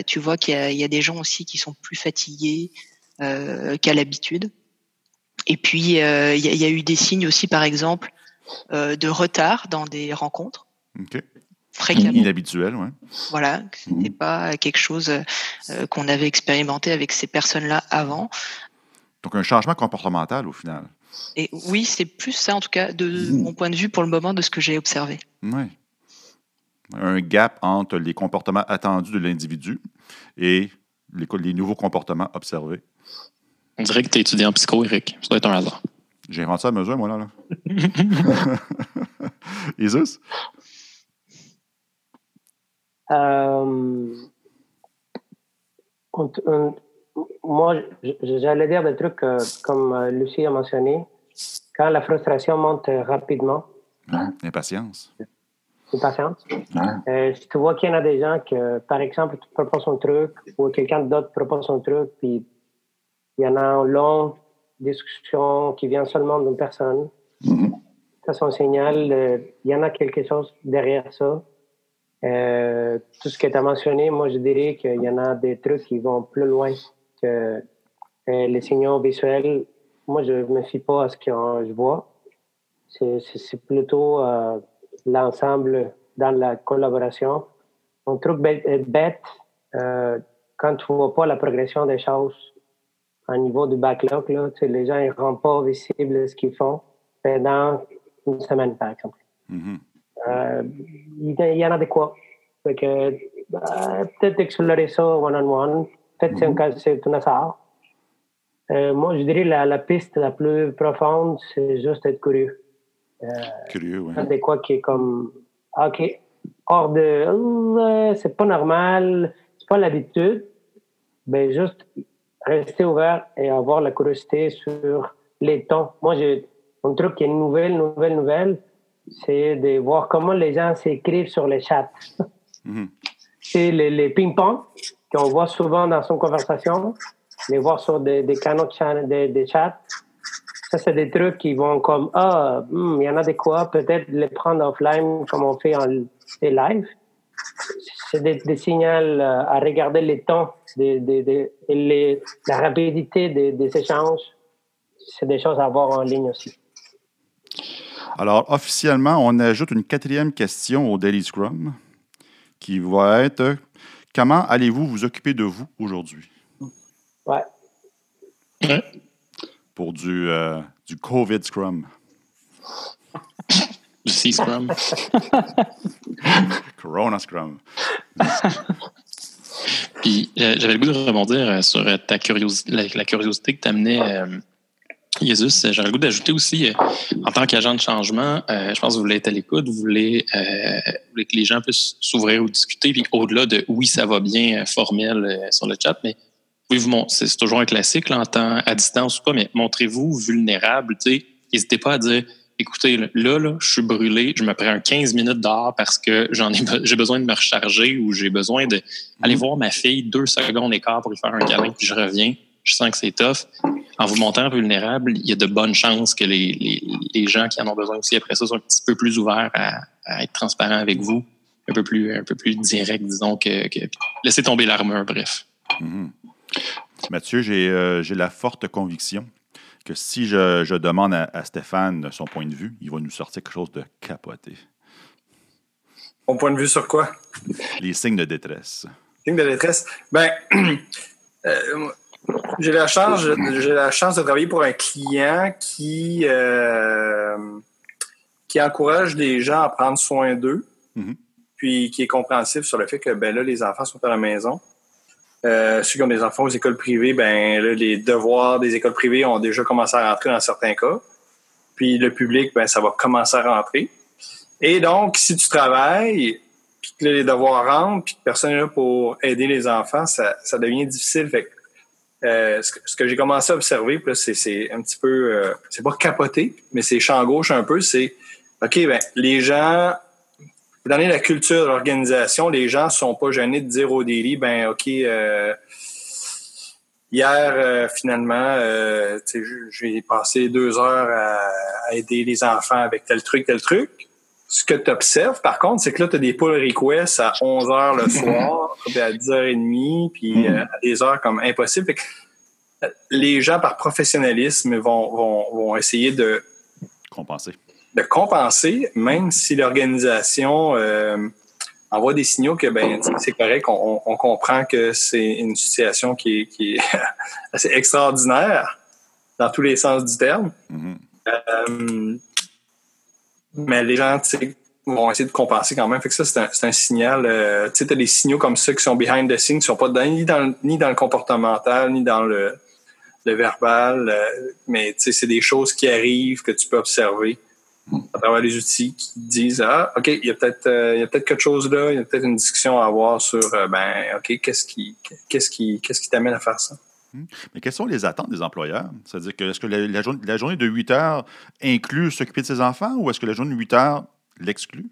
tu vois qu'il y, y, a des gens aussi qui sont plus fatigués qu'à l'habitude. Et puis, il y, a eu des signes aussi, par exemple, de retard dans des rencontres. Fréquemment. Inhabituel, oui. Voilà, ce n'était mhm. pas quelque chose euh, qu'on avait expérimenté avec ces personnes-là avant. Donc, un changement comportemental au final. Et oui, c'est plus ça, en tout cas, de mhm. mon point de vue pour le moment, de ce que j'ai observé. Oui. Un gap entre les comportements attendus de l'individu et les, les nouveaux comportements observés. On dirait que tu es étudiant en psycho, Eric. Ça doit être un hasard. J'ai inventé à mesure, moi, là. là. Isus? Euh, moi, j'allais dire des trucs euh, comme euh, Lucie a mentionné. Quand la frustration monte rapidement. Impatience. Impatience. si tu vois qu'il y en a des gens que, par exemple, tu proposes un truc ou quelqu'un d'autre propose un truc, puis il y en a un long discussion qui vient seulement d'une personne. Mm-hmm. Ça, c'est un signal. Il y en a quelque chose derrière ça. Euh, tout ce que tu as mentionné, moi, je dirais qu'il y en a des trucs qui vont plus loin que euh, les signaux visuels. Moi, je ne me fie pas à ce que je vois. C'est plutôt euh, l'ensemble dans la collaboration. Un truc bête, bête quand tu ne vois pas la progression des choses au niveau du backlog, là, les gens ne rendent pas visible ce qu'ils font pendant une semaine, par exemple. Mm-hmm. Euh, il y en a de quoi. que, bah, peut-être explorer ça one-on-one. Peut-être mm-hmm. c'est un hasard. Euh, moi, je dirais la, la piste la plus profonde, c'est juste être curieux. Euh, curieux, oui. Des quoi qui est comme, OK, hors de, c'est pas normal, c'est pas l'habitude. Ben, juste rester ouvert et avoir la curiosité sur les temps. Moi, j'ai un truc qui est nouvelle, nouvelle, nouvelle, c'est de voir comment les gens s'écrivent sur les chats. Mhm. C'est les, les ping-pong qu'on voit souvent dans son conversation, les voir sur des, des canaux de des, des chats. Ça, c'est des trucs qui vont comme, ah, hmm, il y en a des quoi, peut-être les prendre offline comme on fait en live c'est des, signaux euh, à regarder les temps, les, la rapidité des, échanges. C'est des choses à voir en ligne aussi. Alors, officiellement, on ajoute une quatrième question au Daily Scrum qui va être Comment allez-vous vous occuper de vous aujourd'hui? Ouais. Ouais. Pour du, euh, du COVID Scrum. Du C-Scrum. Corona Scrum. Puis euh, j'avais le goût de rebondir euh, sur euh, ta curiosité, la, la curiosité que t'amenais, euh, Jesus. J'aurais le goût d'ajouter aussi, euh, en tant qu'agent de changement, euh, je pense que vous voulez être à l'écoute, vous voulez, euh, vous voulez que les gens puissent s'ouvrir ou discuter, puis au-delà de oui, ça va bien, formel sur le chat, mais oui, vous c'est toujours un classique là, en temps à distance ou pas, mais montrez-vous vulnérable. tu. N'hésitez pas à dire écoutez, là, là, je suis brûlé, je me prends un 15 minutes dehors parce que j'en ai j'ai besoin de me recharger ou j'ai besoin de aller voir ma fille deux secondes quart pour lui faire un câlin, puis je reviens. Je sens que c'est tough. En vous montrant vulnérable, il y a de bonnes chances que les, les, les gens qui en ont besoin aussi après ça soient un petit peu plus ouverts à, à être transparents avec vous, un peu plus, un peu plus direct, disons, que, que laisser tomber l'armure, bref. Mhm. Mathieu, j'ai euh, j'ai la forte conviction que si je, je demande à, à Stéphane son point de vue, il va nous sortir quelque chose de capoté. Mon point de vue sur quoi? Les signes de détresse. Signe de détresse? Ben, euh, j'ai la chance, j'ai la chance de travailler pour un client qui euh, qui encourage les gens à prendre soin d'eux, Mhm. puis qui est compréhensif sur le fait que ben là les enfants sont à la maison. Euh, ceux qui ont des enfants aux écoles privées, ben là, les devoirs des écoles privées ont déjà commencé à rentrer dans certains cas. Puis le public, ben ça va commencer à rentrer. Et donc, si tu travailles, puis que les devoirs rentrent, puis que personne n'est là pour aider les enfants, ça, ça devient difficile. Fait que, euh, ce que, que j'ai commencé à observer, c'est un petit peu, euh, c'est pas capoté, mais c'est champ gauche un peu, c'est, OK, ben, les gens, dans la culture de l'organisation, les gens sont pas gênés de dire au délit, ben, OK, euh, hier, euh, finalement, euh, tu sais, j'ai passé deux heures à, à aider les enfants avec tel truc, tel truc ce que tu observes, par contre, c'est que là, tu as des pull requests à 11 h le soir, puis à 10 h 30 puis euh, à des heures comme impossible. Fait que, euh, les gens, par professionnalisme, vont, vont, vont essayer de, Compensé. De compenser, même si l'organisation euh, envoie des signaux que ben, c'est correct, on, comprend que c'est une situation qui est, qui est assez extraordinaire dans tous les sens du terme. Mhm. Euh, mais les gens, vont essayer de compenser quand même. Fait que ça, c'est un, signal. euh, tu sais, t'as des signaux comme ça qui sont behind the scenes, qui sont pas dans- ni, dans, le- ni dans le comportemental, ni dans le, le verbal. euh, mais tu sais, c'est des choses qui arrivent, que tu peux observer à travers les outils qui disent Ah, OK, il y a peut-être euh, il y a peut-être quelque chose là, il y a peut-être une discussion à avoir sur euh, ben, OK, qu'est-ce qui qu'est-ce qui qu'est-ce qui t'amène à faire ça? Mais quelles sont les attentes des employeurs? C'est-à-dire que est-ce que la, la journée, la journée de 8 heures inclut s'occuper de ses enfants ou est-ce que la journée de 8 heures l'exclut?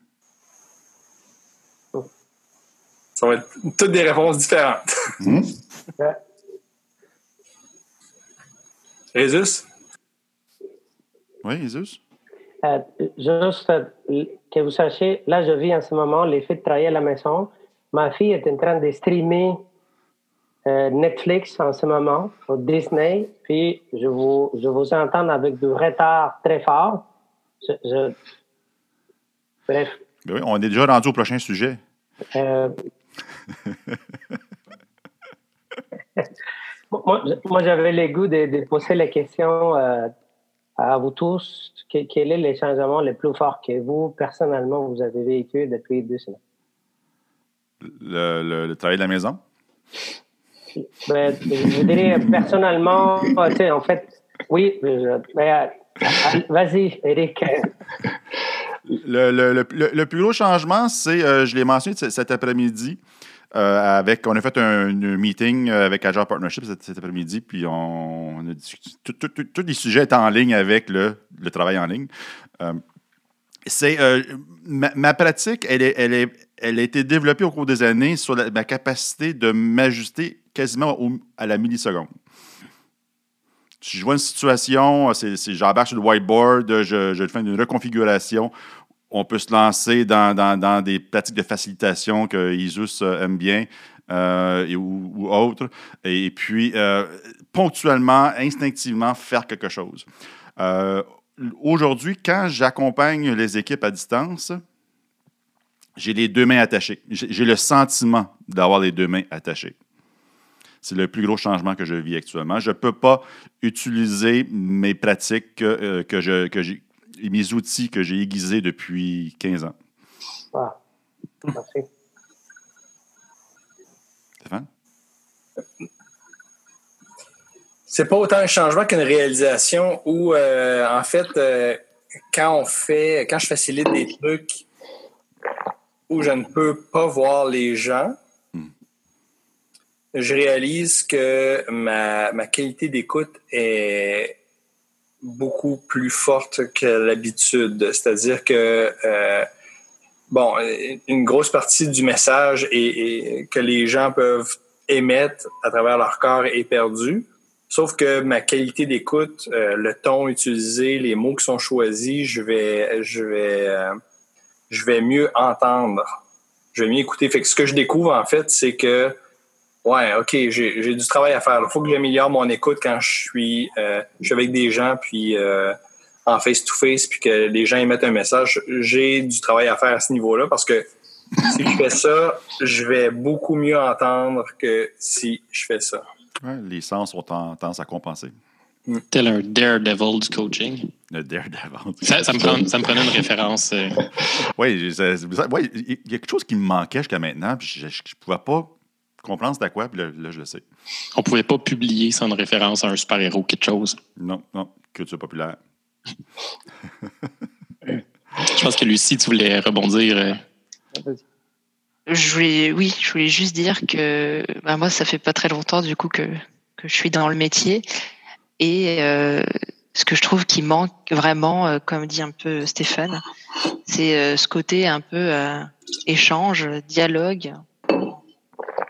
Ça va être toutes des réponses différentes. Ouais. Résus? Oui, Jesus? Euh, juste euh, que vous sachiez, là, je vis en ce moment l'effet de travailler à la maison. Ma fille est en train de streamer euh, Netflix en ce moment, au Disney, puis je vous, je vous entends avec du retard très fort. Je, je- Bref, Ben oui, on est déjà rendu au prochain sujet. euh, moi, j'avais le goût de, de poser la question à vous tous. Que- quel est le changement le plus fort que vous, personnellement, vous avez vécu depuis deux semaines? Le, le- le travail de la maison? Ben, je dirais personnellement, sais, en fait, oui, ben, euh, vas-y, Eric. Le, plus gros changement, c'est, euh, je l'ai mentionné cet après-midi, euh, avec, on a fait un, meeting euh, avec Agile Partnership cet, après-midi, puis on, a discuté. Tous les sujets étaient en ligne avec le, travail en ligne. Euh, ma, pratique, elle, est, elle, est, elle a été développée au cours des années sur ma capacité de m'ajuster quasiment à la milliseconde. Si je vois une situation, j'embarque sur le whiteboard, je, je fais une reconfiguration, on peut se lancer dans, des pratiques de facilitation que Isus euh, aime bien euh, ou, ou autres. Et, puis, euh, ponctuellement, instinctivement, faire quelque chose. Aujourd'hui, quand j'accompagne les équipes à distance, j'ai les deux mains attachées. J'ai le sentiment d'avoir les deux mains attachées. C'est le plus gros changement que je vis actuellement. Je ne peux pas utiliser mes pratiques que je, que mes outils que j'ai aiguisés depuis 15 ans. Ah, merci. Stéphane? C'est pas autant un changement qu'une réalisation où, euh, en fait, euh, quand on fait, quand je facilite des trucs où je ne peux pas voir les gens, hmm. je réalise que ma, ma qualité d'écoute est beaucoup plus forte que l'habitude. C'est-à-dire que, euh, bon, une grosse partie du message et, que les gens peuvent émettre à travers leur corps est perdue. Sauf que ma qualité d'écoute, euh, le ton utilisé, les mots qui sont choisis, je vais, je vais, euh, je vais mieux entendre. Je vais mieux écouter. Fait que ce que je découvre en fait, c'est que Ouais, OK, j'ai du travail à faire. Il faut que j'améliore mon écoute quand je suis, euh, je suis avec des gens, puis euh, en face-to-face, puis que les gens émettent un message. J'ai du travail à faire à ce niveau-là parce que si je fais ça, je vais beaucoup mieux entendre que si je fais ça. Ouais, les sens ont tendance à compenser. Mm. Tel un daredevil du coaching. Le daredevil. Ça, ça, me, ça me prenait une référence. Euh. Oui, il y a quelque chose qui me manquait jusqu'à maintenant, puis je ne pouvais pas comprendre c'était quoi, puis là, je le sais. On pouvait pas publier sans une référence à un super-héros, quelque chose. Non, non, culture populaire. je pense que Lucie, tu voulais rebondir. Euh. Je voulais, oui, je voulais juste dire que bah, moi, ça fait pas très longtemps du coup que, que je suis dans le métier. Et euh, ce que je trouve qui manque vraiment, euh, comme dit un peu Stéphane, c'est ce côté un peu échange, dialogue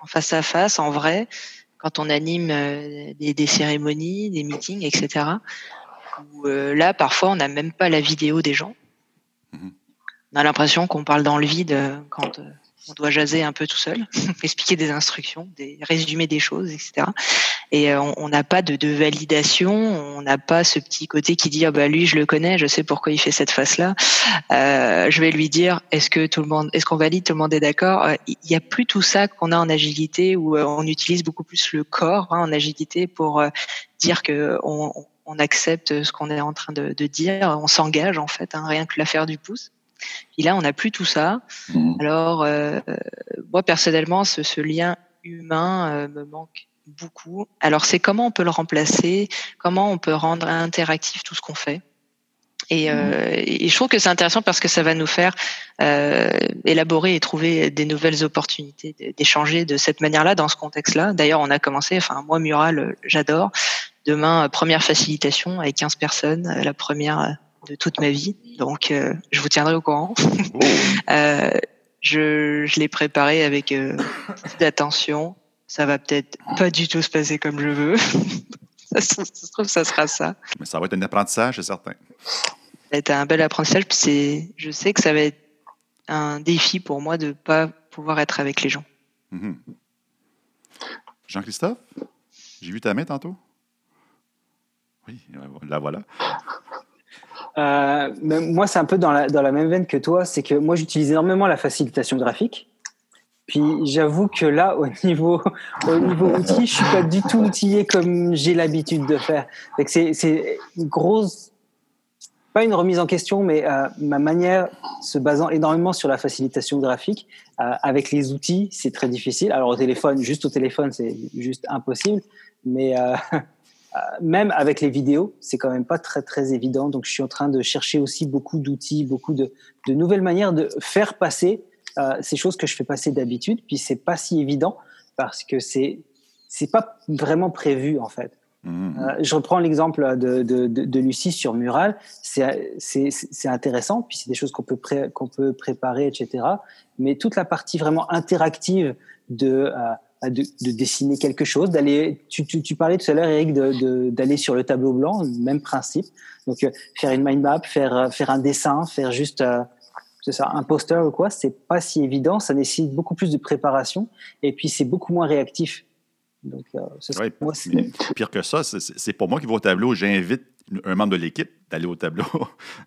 face à face, en vrai, quand on anime euh, des, cérémonies, des meetings, etc. Où, euh, là, parfois, on n'a même pas la vidéo des gens. Mhm. On a l'impression qu'on parle dans le vide euh, quand on doit jaser un peu tout seul, expliquer des instructions, des résumer des choses, etc. Et euh, on n'a pas de, de, validation, on n'a pas ce petit côté qui dit ah bah lui je le connais, je sais pourquoi il fait cette face là. Euh, je vais lui dire est-ce que tout le monde, est-ce qu'on valide, tout le monde est d'accord? Euh, il n'y a plus tout ça qu'on a en agilité où euh, on utilise beaucoup plus le corps hein, en agilité pour dire que on, on, accepte ce qu'on est en train de, de dire, on s'engage en fait, hein, rien que l'affaire du pouce. Et là, on n'a plus tout ça. Mmh. Alors, euh, moi, personnellement, ce, ce lien humain euh, me manque beaucoup. Alors, c'est comment on peut le remplacer, comment on peut rendre interactif tout ce qu'on fait? Et, euh, et, je trouve que c'est intéressant parce que ça va nous faire euh, élaborer et trouver des nouvelles opportunités d'échanger de cette manière-là, dans ce contexte-là. D'ailleurs, on a commencé, enfin, moi, Mural, j'adore. Demain, première facilitation avec 15 personnes. La première de toute ma vie. Donc, euh, je vous tiendrai au courant. Oh. euh, je, je l'ai préparé avec euh, d'attention. Ça va peut-être pas du tout se passer comme je veux. ça se trouve, ça sera ça. Mais ça va être un apprentissage, c'est certain. Ça va être un bel apprentissage. Puis c'est, je sais que ça va être un défi pour moi de ne pas pouvoir être avec les gens. Mm-hmm. Jean-Christophe, j'ai vu ta main tantôt. Oui, la voilà. Euh, moi, c'est un peu dans la, dans la même veine que toi. C'est que moi, j'utilise énormément la facilitation graphique. Puis j'avoue que là, au niveau, au niveau outil, je suis pas du tout outillé comme j'ai l'habitude de faire. C'est une grosse, pas une remise en question, mais euh, ma manière se basant énormément sur la facilitation graphique. Euh, avec les outils, c'est très difficile. Alors au téléphone, juste au téléphone, c'est juste impossible. Mais euh, même avec les vidéos, c'est quand même pas très très évident. Donc je suis en train de chercher aussi beaucoup d'outils, beaucoup de, de, nouvelles manières de faire passer euh, ces choses que je fais passer d'habitude. Puis c'est pas si évident parce que c'est c'est pas vraiment prévu en fait. Mmh. Euh, je reprends l'exemple de, de, de, de, Lucie sur Mural. C'est intéressant, puis c'est des choses qu'on peut, qu'on peut préparer, etc. Mais toute la partie vraiment interactive de euh, de, de, dessiner quelque chose, d'aller. Tu, tu, tu, parlais tout à l'heure, Eric, d'aller sur le tableau blanc, même principe. Donc euh, faire une mind map, faire euh, faire un dessin, faire juste euh, c'est ça, un poster ou quoi, c'est pas si évident. Ça nécessite beaucoup plus de préparation et puis c'est beaucoup moins réactif. Donc, moi, pire que ça, c'est pour moi qui vais au tableau. J'invite un membre de l'équipe d'aller au tableau.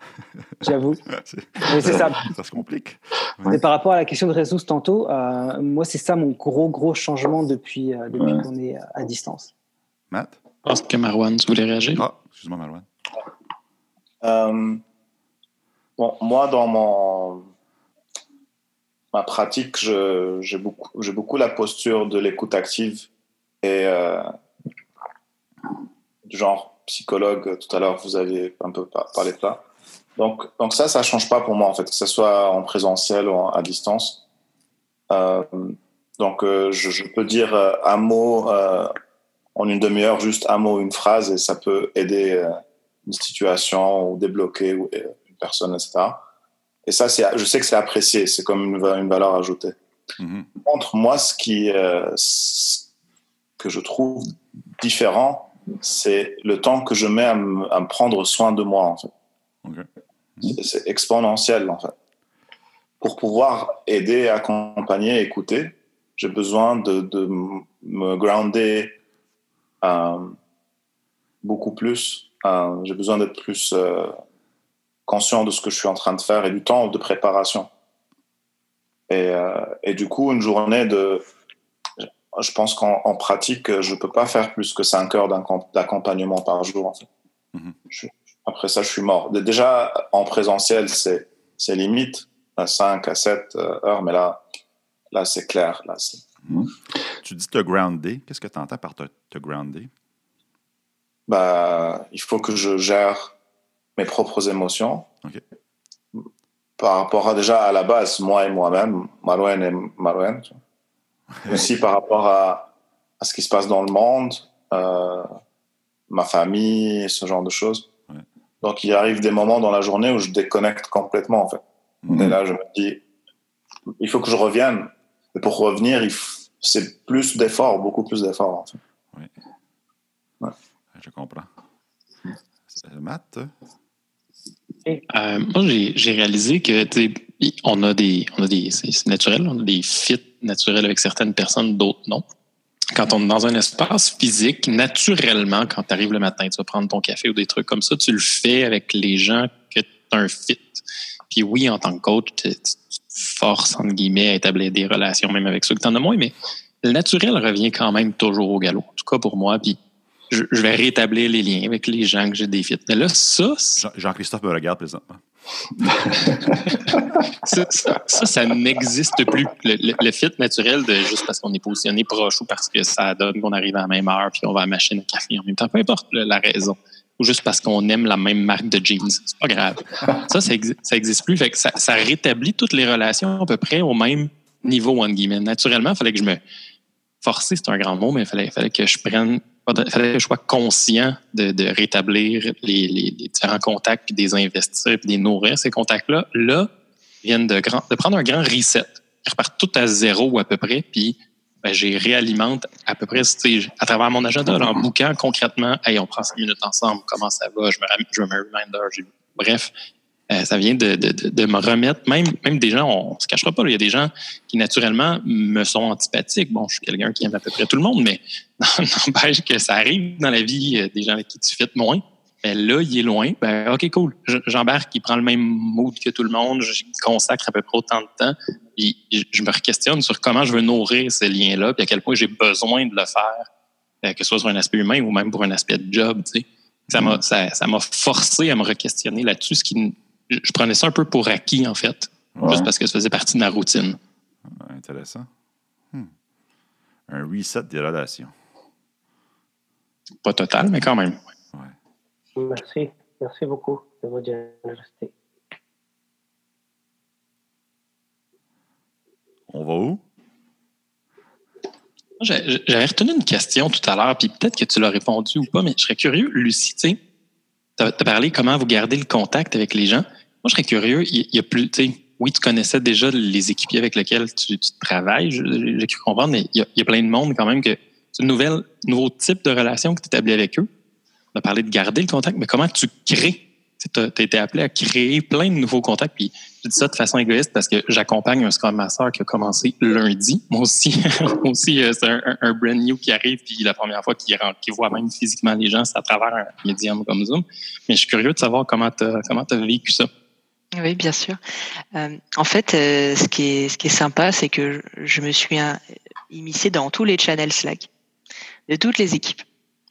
J'avoue. c'est ça. Ça se complique. Mais par rapport à la question de ressources tantôt, euh, moi, c'est ça mon gros, gros changement depuis, euh, depuis qu'on est à distance. Matt? Je pense que Marwan, tu voulais réagir? Ah, excuse-moi, Marwan. Euh, bon, moi, dans mon ma pratique, j'ai beaucoup, beaucoup la posture de l'écoute active et du genre psychologue. Tout à l'heure, vous avez un peu parlé de ça. Donc, donc ça, ça change pas pour moi en fait, que ce soit en présentiel ou à distance. Euh, donc, euh, je, je, peux dire euh, un mot euh, en une demi-heure, juste un mot, une phrase, et ça peut aider euh, une situation ou débloquer une personne, etc. Et ça, c'est, je sais que c'est apprécié, c'est comme une, une, valeur ajoutée. Mm-hmm. Contre moi, ce qui, ce que je trouve différent, c'est le temps que je mets à me, prendre soin de moi, en fait. C'est exponentiel, en fait. Pour pouvoir aider, accompagner, écouter, j'ai besoin de, me grounder euh, beaucoup plus. Euh, j'ai besoin d'être plus euh, conscient de ce que je suis en train de faire et du temps de préparation. Et, et du coup, une journée de je pense qu'en pratique, je ne peux pas faire plus que 5 heures d'accompagnement par jour. En fait. Mm-hmm. après ça, je suis mort. Déjà, en présentiel, c'est limite, à 5 à 7 euh, heures, mais là, là c'est clair. Là, mm-hmm. Tu dis te grounder. Qu'est-ce que tu entends par te, te grounder? Bah, il faut que je gère mes propres émotions. Par rapport à déjà à la base, moi et moi-même, Marouen et Marouen aussi par rapport à, à, ce qui se passe dans le monde, euh, ma famille, ce genre de choses. Donc, il arrive des moments dans la journée où je déconnecte complètement, en fait. Mhm. Et là, je me dis, il faut que je revienne. Et pour revenir, c'est plus d'efforts, beaucoup plus d'efforts, en fait. Oui. Ouais. Je comprends. Matt? Euh, moi, j'ai réalisé que on a des, on a des, c'est naturel, on a des fits naturels avec certaines personnes, d'autres non. Quand on est dans un espace physique, naturellement, quand tu arrives le matin, tu vas prendre ton café ou des trucs comme ça, tu le fais avec les gens que tu as un fit. Puis oui, en tant que coach, tu, forces, entre guillemets, à établir des relations, même avec ceux que tu en as moins, mais le naturel revient quand même toujours au galop. En tout cas pour moi, puis je, vais rétablir les liens avec les gens que j'ai des fits. Mais là, ça... Jean-Christophe me regarde présentement. Ça, ça, n'existe plus. Le, fit naturel de juste parce qu'on est positionné proche ou parce que ça donne qu'on arrive à la même heure puis on va à la machine à café en même temps, peu importe la raison. Ou juste parce qu'on aime la même marque de jeans. C'est pas grave. Ça, ça, existe plus. Ça, ça, rétablit toutes les relations à peu près au même niveau, en guillemets. Naturellement, il fallait que je me. Forcer, c'est un grand mot, mais il fallait que je prenne il fallait que je sois conscient de, rétablir les, différents contacts, puis des investir, puis des nourrir ces contacts-là. Là, viennent de prendre un grand reset. Ils repartent tout à zéro à peu près, puis ben, j'ai réalimente à peu près à travers mon agenda, en bouquant concrètement, hey, on prend cinq minutes ensemble, comment ça va, je me, je me reminder. Bref, euh, ça vient de, me remettre, même, même des gens, on, ne se cachera pas, il y a des gens qui naturellement me sont antipathiques. Bon, je suis quelqu'un qui aime à peu près tout le monde, mais n'empêche que ça arrive dans la vie, euh, des gens avec qui tu fites moins. Ben là, il est loin. Ben, OK, cool. J'embarque, il prend le même mood que tout le monde. Je consacre à peu près autant de temps. Et je me questionne sur comment je veux nourrir ces liens-là, puis à quel point j'ai besoin de le faire, euh, que ce soit sur un aspect humain ou même pour un aspect de job. Ça m'a forcé à me re-questionner là-dessus, ce qui je prenais ça un peu pour acquis, en fait, juste parce que ça faisait partie de ma routine. intéressant. Hmm. Un reset des relations. Pas total, mais quand même. Merci. Merci beaucoup de votre générosité. On va où? J'avais retenu une question tout à l'heure, puis peut-être que tu l'as répondu ou pas, mais je serais curieux, Lucie, tu as parlé comment vous gardez le contact avec les gens. Moi, je serais curieux. Il y a plus, oui, tu connaissais déjà les équipiers avec lesquels tu, travailles, j'ai cru comprendre, mais il y, a, plein de monde quand même que c'est un nouveau type de relation que tu établis avec eux. On a parlé de garder le contact, mais comment tu crées? Tu as, été appelé à créer plein de nouveaux contacts. Puis je dis ça de façon égoïste parce que j'accompagne un Scrum Master qui a commencé lundi. Moi aussi, aussi euh, c'est un, brand new qui arrive, puis la première fois qu'il voit même physiquement les gens, c'est à travers un médium comme Zoom. Mais je suis curieux de savoir comment tu as, as vécu ça. Oui, bien sûr. Euh, en fait, euh, ce, qui est, ce qui est sympa, c'est que je me suis immiscé dans tous les channels Slack de toutes les équipes.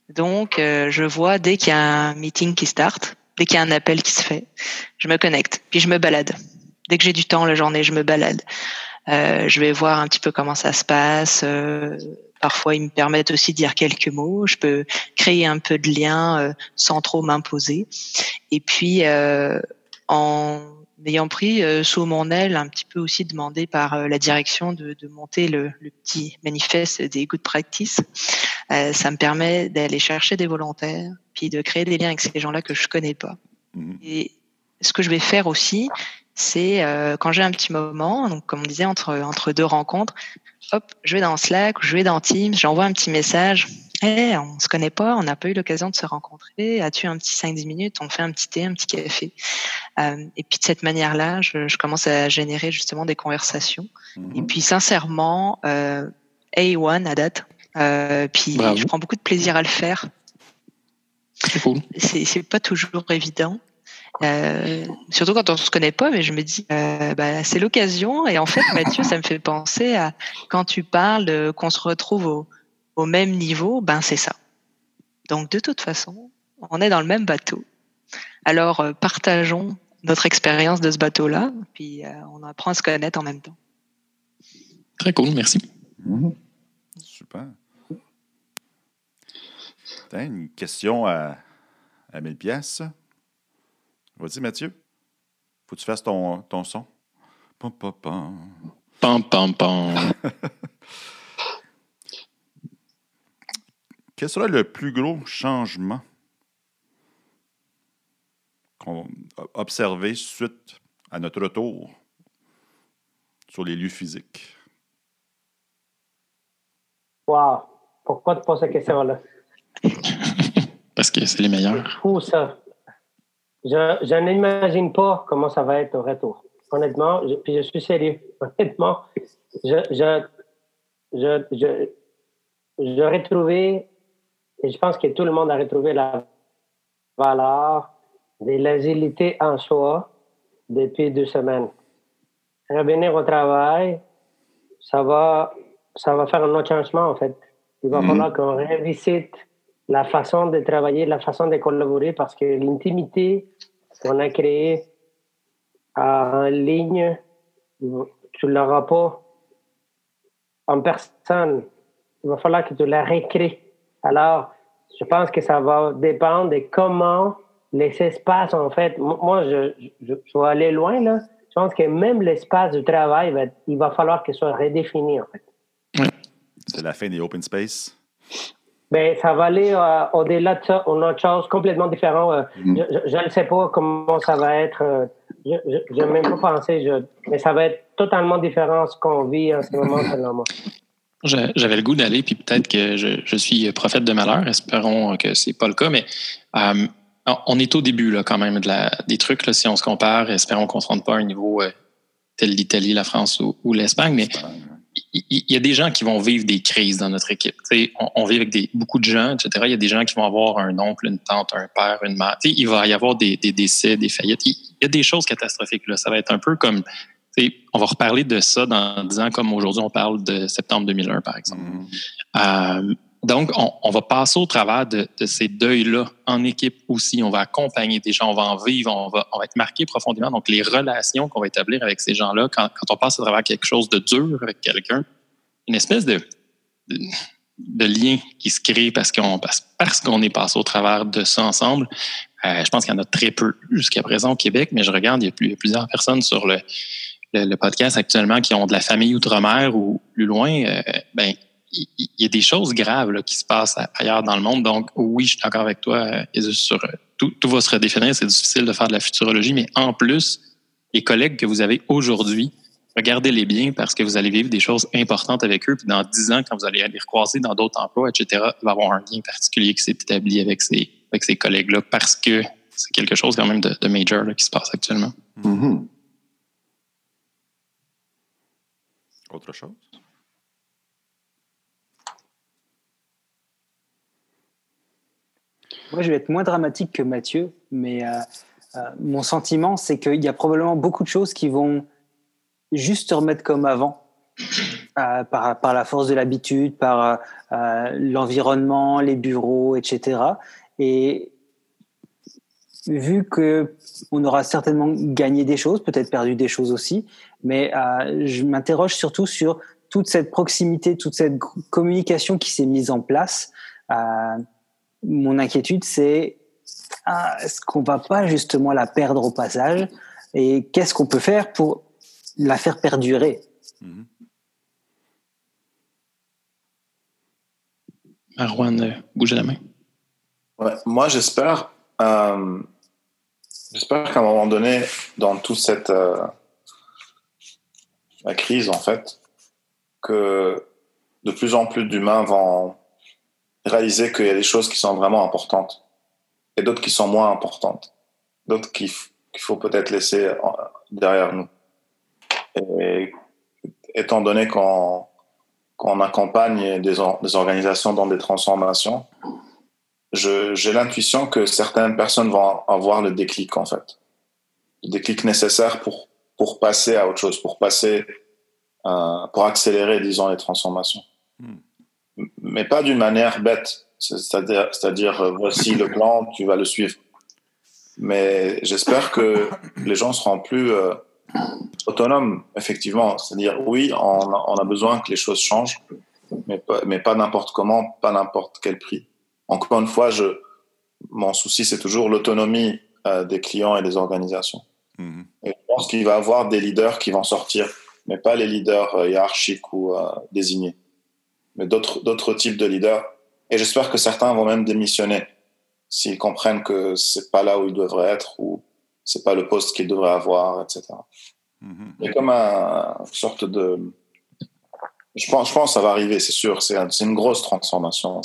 Donc, je vois dès qu'il y a un meeting qui start, Dès qu'il y a un appel qui se fait, je me connecte, puis je me balade. Dès que j'ai du temps la journée, je me balade. Euh, je vais voir un petit peu comment ça se passe. Euh, parfois, ils me permettent aussi de dire quelques mots. Je peux créer un peu de lien euh, sans trop m'imposer. Et puis, en ayant pris sous mon aile, un petit peu aussi demandé par la direction de, de monter le, le, petit manifeste des good practice, ça me permet d'aller chercher des volontaires, puis de créer des liens avec ces gens-là que je connais pas. Mhm. Et ce que je vais faire aussi, c'est euh, quand j'ai un petit moment, donc comme on disait entre entre deux rencontres, hop, je vais dans Slack, je vais dans Teams, j'envoie un petit message. Hey, on se connaît pas, on n'a pas eu l'occasion de se rencontrer. As-tu un petit 5-10 minutes? On fait un petit thé, un petit café. Euh, et puis de cette manière-là, je, je, commence à générer justement des conversations. Mhm. Et puis sincèrement, euh, A1 à date. Euh, puis je prends beaucoup de plaisir à le faire. C'est pas toujours évident. Euh, surtout quand on se connaît pas, mais je me dis, euh, bah, c'est l'occasion. Et en fait, Mathieu, ça me fait penser à quand tu parles qu'on se retrouve au, au, même niveau, ben c'est ça. Donc de toute façon, on est dans le même bateau. Alors euh, partageons notre expérience de ce bateau-là, puis euh, on apprend à se connaître en même temps. Très cool, merci. Mm-hmm. Super une question à, à 1000 pièces. Vas-y, Mathieu. Faut que tu fasses ton, ton son. Pam, pam, pam. Pam, pam, pam. Quel sera le plus gros changement qu'on a observé suite à notre retour sur les lieux physiques? Wow! Pourquoi tu poses cette question-là? Parce que c'est les meilleurs. Fou, ça. Je, je n'imagine pas comment ça va être au retour. Honnêtement, je, puis je suis sérieux. Honnêtement, je, je, je, je, j'ai retrouvé, et je pense que tout le monde a retrouvé la valeur de l'agilité en soi depuis deux semaines. Revenir au travail, ça va, ça va faire un autre changement, en fait. Il va mm-hmm. falloir qu'on révisite la façon de travailler, la façon de collaborer, parce que l'intimité qu'on a créée en ligne, tu ne l'auras pas en personne. Il va falloir que tu la recrées. Alors, je pense que ça va dépendre de comment les espaces, en fait, moi, je, je, vais aller loin, là. Je pense que même l'espace du travail, va, il va falloir qu'il soit redéfini, en fait. C'est la fin des open space? Ben, ça va aller euh, au-delà de ça, on a autre chose complètement différent. Euh, mm. Je ne sais pas comment ça va être. Euh, je n'ai même pas pensé, mais ça va être totalement différent ce qu'on vit en ce moment, J'avais le goût d'aller, puis peut-être que je, je, suis prophète de malheur. Espérons que c'est pas le cas, mais on est au début là, quand même de la, des trucs. Là, si on se compare, espérons qu'on ne se rende pas à un niveau tel l'Italie, la France ou, ou l'Espagne. Mais il y a des gens qui vont vivre des crises dans notre équipe. On, on, vit avec des, beaucoup de gens, etc. Il y a des gens qui vont avoir un oncle, une tante, un père, une mère. il va y avoir des, des, décès, des faillites. Il y a des choses catastrophiques. Là. Ça va être un peu comme... On va reparler de ça dans 10 ans, comme aujourd'hui on parle de septembre 2001, par exemple. Mm-hmm. Euh, donc, on, on, va passer au travers de, de ces deuils-là en équipe aussi. On va accompagner des gens, on va en vivre, on va, on va être marqué profondément. Donc, les relations qu'on va établir avec ces gens-là, quand, quand, on passe à travers quelque chose de dur avec quelqu'un, une espèce de, de, lien qui se crée parce qu'on parce qu'on est passé au travers de ça ensemble. Euh, je pense qu'il y en a très peu jusqu'à présent au Québec, mais je regarde, il y a, plus, il y a plusieurs personnes sur le, le, podcast actuellement qui ont de la famille outre-mer ou plus loin. Euh, ben, il y, a des choses graves là, qui se passent ailleurs dans le monde. Donc, oui, je suis d'accord avec toi, Jesus, sur euh, tout, tout va se redéfinir. C'est difficile de faire de la futurologie, mais en plus, les collègues que vous avez aujourd'hui, regardez-les bien parce que vous allez vivre des choses importantes avec eux. Puis dans dix ans, quand vous allez les recroiser dans d'autres emplois, etc., il va y avoir un lien particulier qui s'est établi avec ces, avec ces collègues-là parce que c'est quelque chose quand même de, de major qui se passe actuellement. Mhm. Autre chose? Moi, je vais être moins dramatique que Mathieu, mais euh, euh, mon sentiment, c'est qu'il y a probablement beaucoup de choses qui vont juste se remettre comme avant, euh, par, par, la force de l'habitude, par l'environnement, les bureaux, etc. Et vu que on aura certainement gagné des choses, peut-être perdu des choses aussi, mais je m'interroge surtout sur toute cette proximité, toute cette communication qui s'est mise en place. Mon inquiétude, c'est ah, est-ce qu'on va pas justement la perdre au passage et qu'est-ce qu'on peut faire pour la faire perdurer? Mm Marwan, euh, bougez la main. moi, j'espère, euh, j'espère qu'à un moment donné, dans toute cette euh, crise, en fait, que de plus en plus d'humains vont réaliser qu'il y a des choses qui sont vraiment importantes et d'autres qui sont moins importantes, d'autres qu'il faut peut-être laisser derrière nous. Et étant donné qu'on accompagne des, organisations dans des transformations, j'ai l'intuition que certaines personnes vont avoir le déclic en fait, le déclic nécessaire pour pour passer à autre chose, pour passer, euh, pour accélérer, disons, les transformations. Hmm mais pas d'une manière bête. C'est-à-dire, c'est-à-dire, euh, voici le plan, tu vas le suivre. Mais j'espère que les gens seront plus euh, autonomes, effectivement. C'est-à-dire, oui, on a, besoin que les choses changent, mais pas, mais pas n'importe comment, pas n'importe quel prix. Encore une fois, je, mon souci, c'est toujours l'autonomie euh, des clients et des organisations. Mm-hmm. Et je pense qu'il va y avoir des leaders qui vont sortir, mais pas les leaders hiérarchiques ou désignés mais d'autres types de leaders. Et j'espère que certains vont même démissionner s'ils comprennent que c'est pas là où ils devraient être ou c'est pas le poste qu'ils devraient avoir, etc. Y a comme une sorte de. Je pense, je pense que ça va arriver, c'est sûr. C'est une grosse transformation.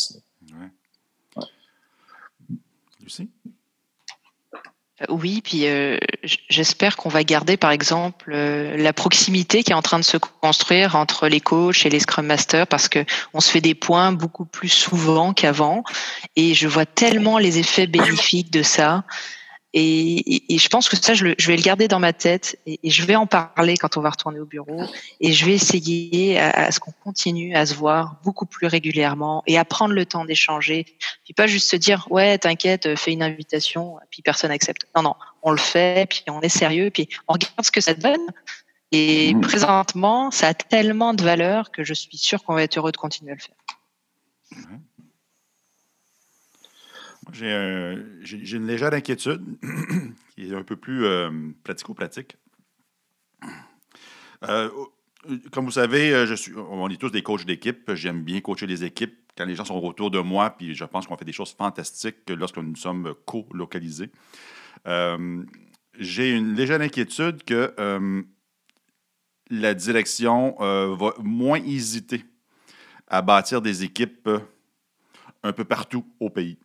Lucie oui, puis euh, j'espère qu'on va garder par exemple euh, la proximité qui est en train de se construire entre les coachs et les scrum masters parce que on se fait des points beaucoup plus souvent qu'avant et je vois tellement les effets bénéfiques de ça. Et, et, je pense que ça, je, je, vais le garder dans ma tête et, et, je vais en parler quand on va retourner au bureau. Et je vais essayer à, à ce qu'on continue à se voir beaucoup plus régulièrement et à prendre le temps d'échanger. Puis pas juste se dire, ouais, t'inquiète, fais une invitation, puis personne accepte. Non, non, on le fait, puis on est sérieux, puis on regarde ce que ça donne. Et mmh. présentement, ça a tellement de valeur que je suis sûr qu'on va être heureux de continuer à le faire. Mmh. J'ai une légère inquiétude qui est un peu plus euh, pratico-pratique. Euh, comme vous savez, euh, on est tous des coachs d'équipe. J'aime bien coacher les équipes quand les gens sont autour de moi, puis je pense qu'on fait des choses fantastiques lorsque nous sommes co-localisés. J'ai une légère inquiétude que la direction va moins hésiter à bâtir des équipes un peu partout au pays.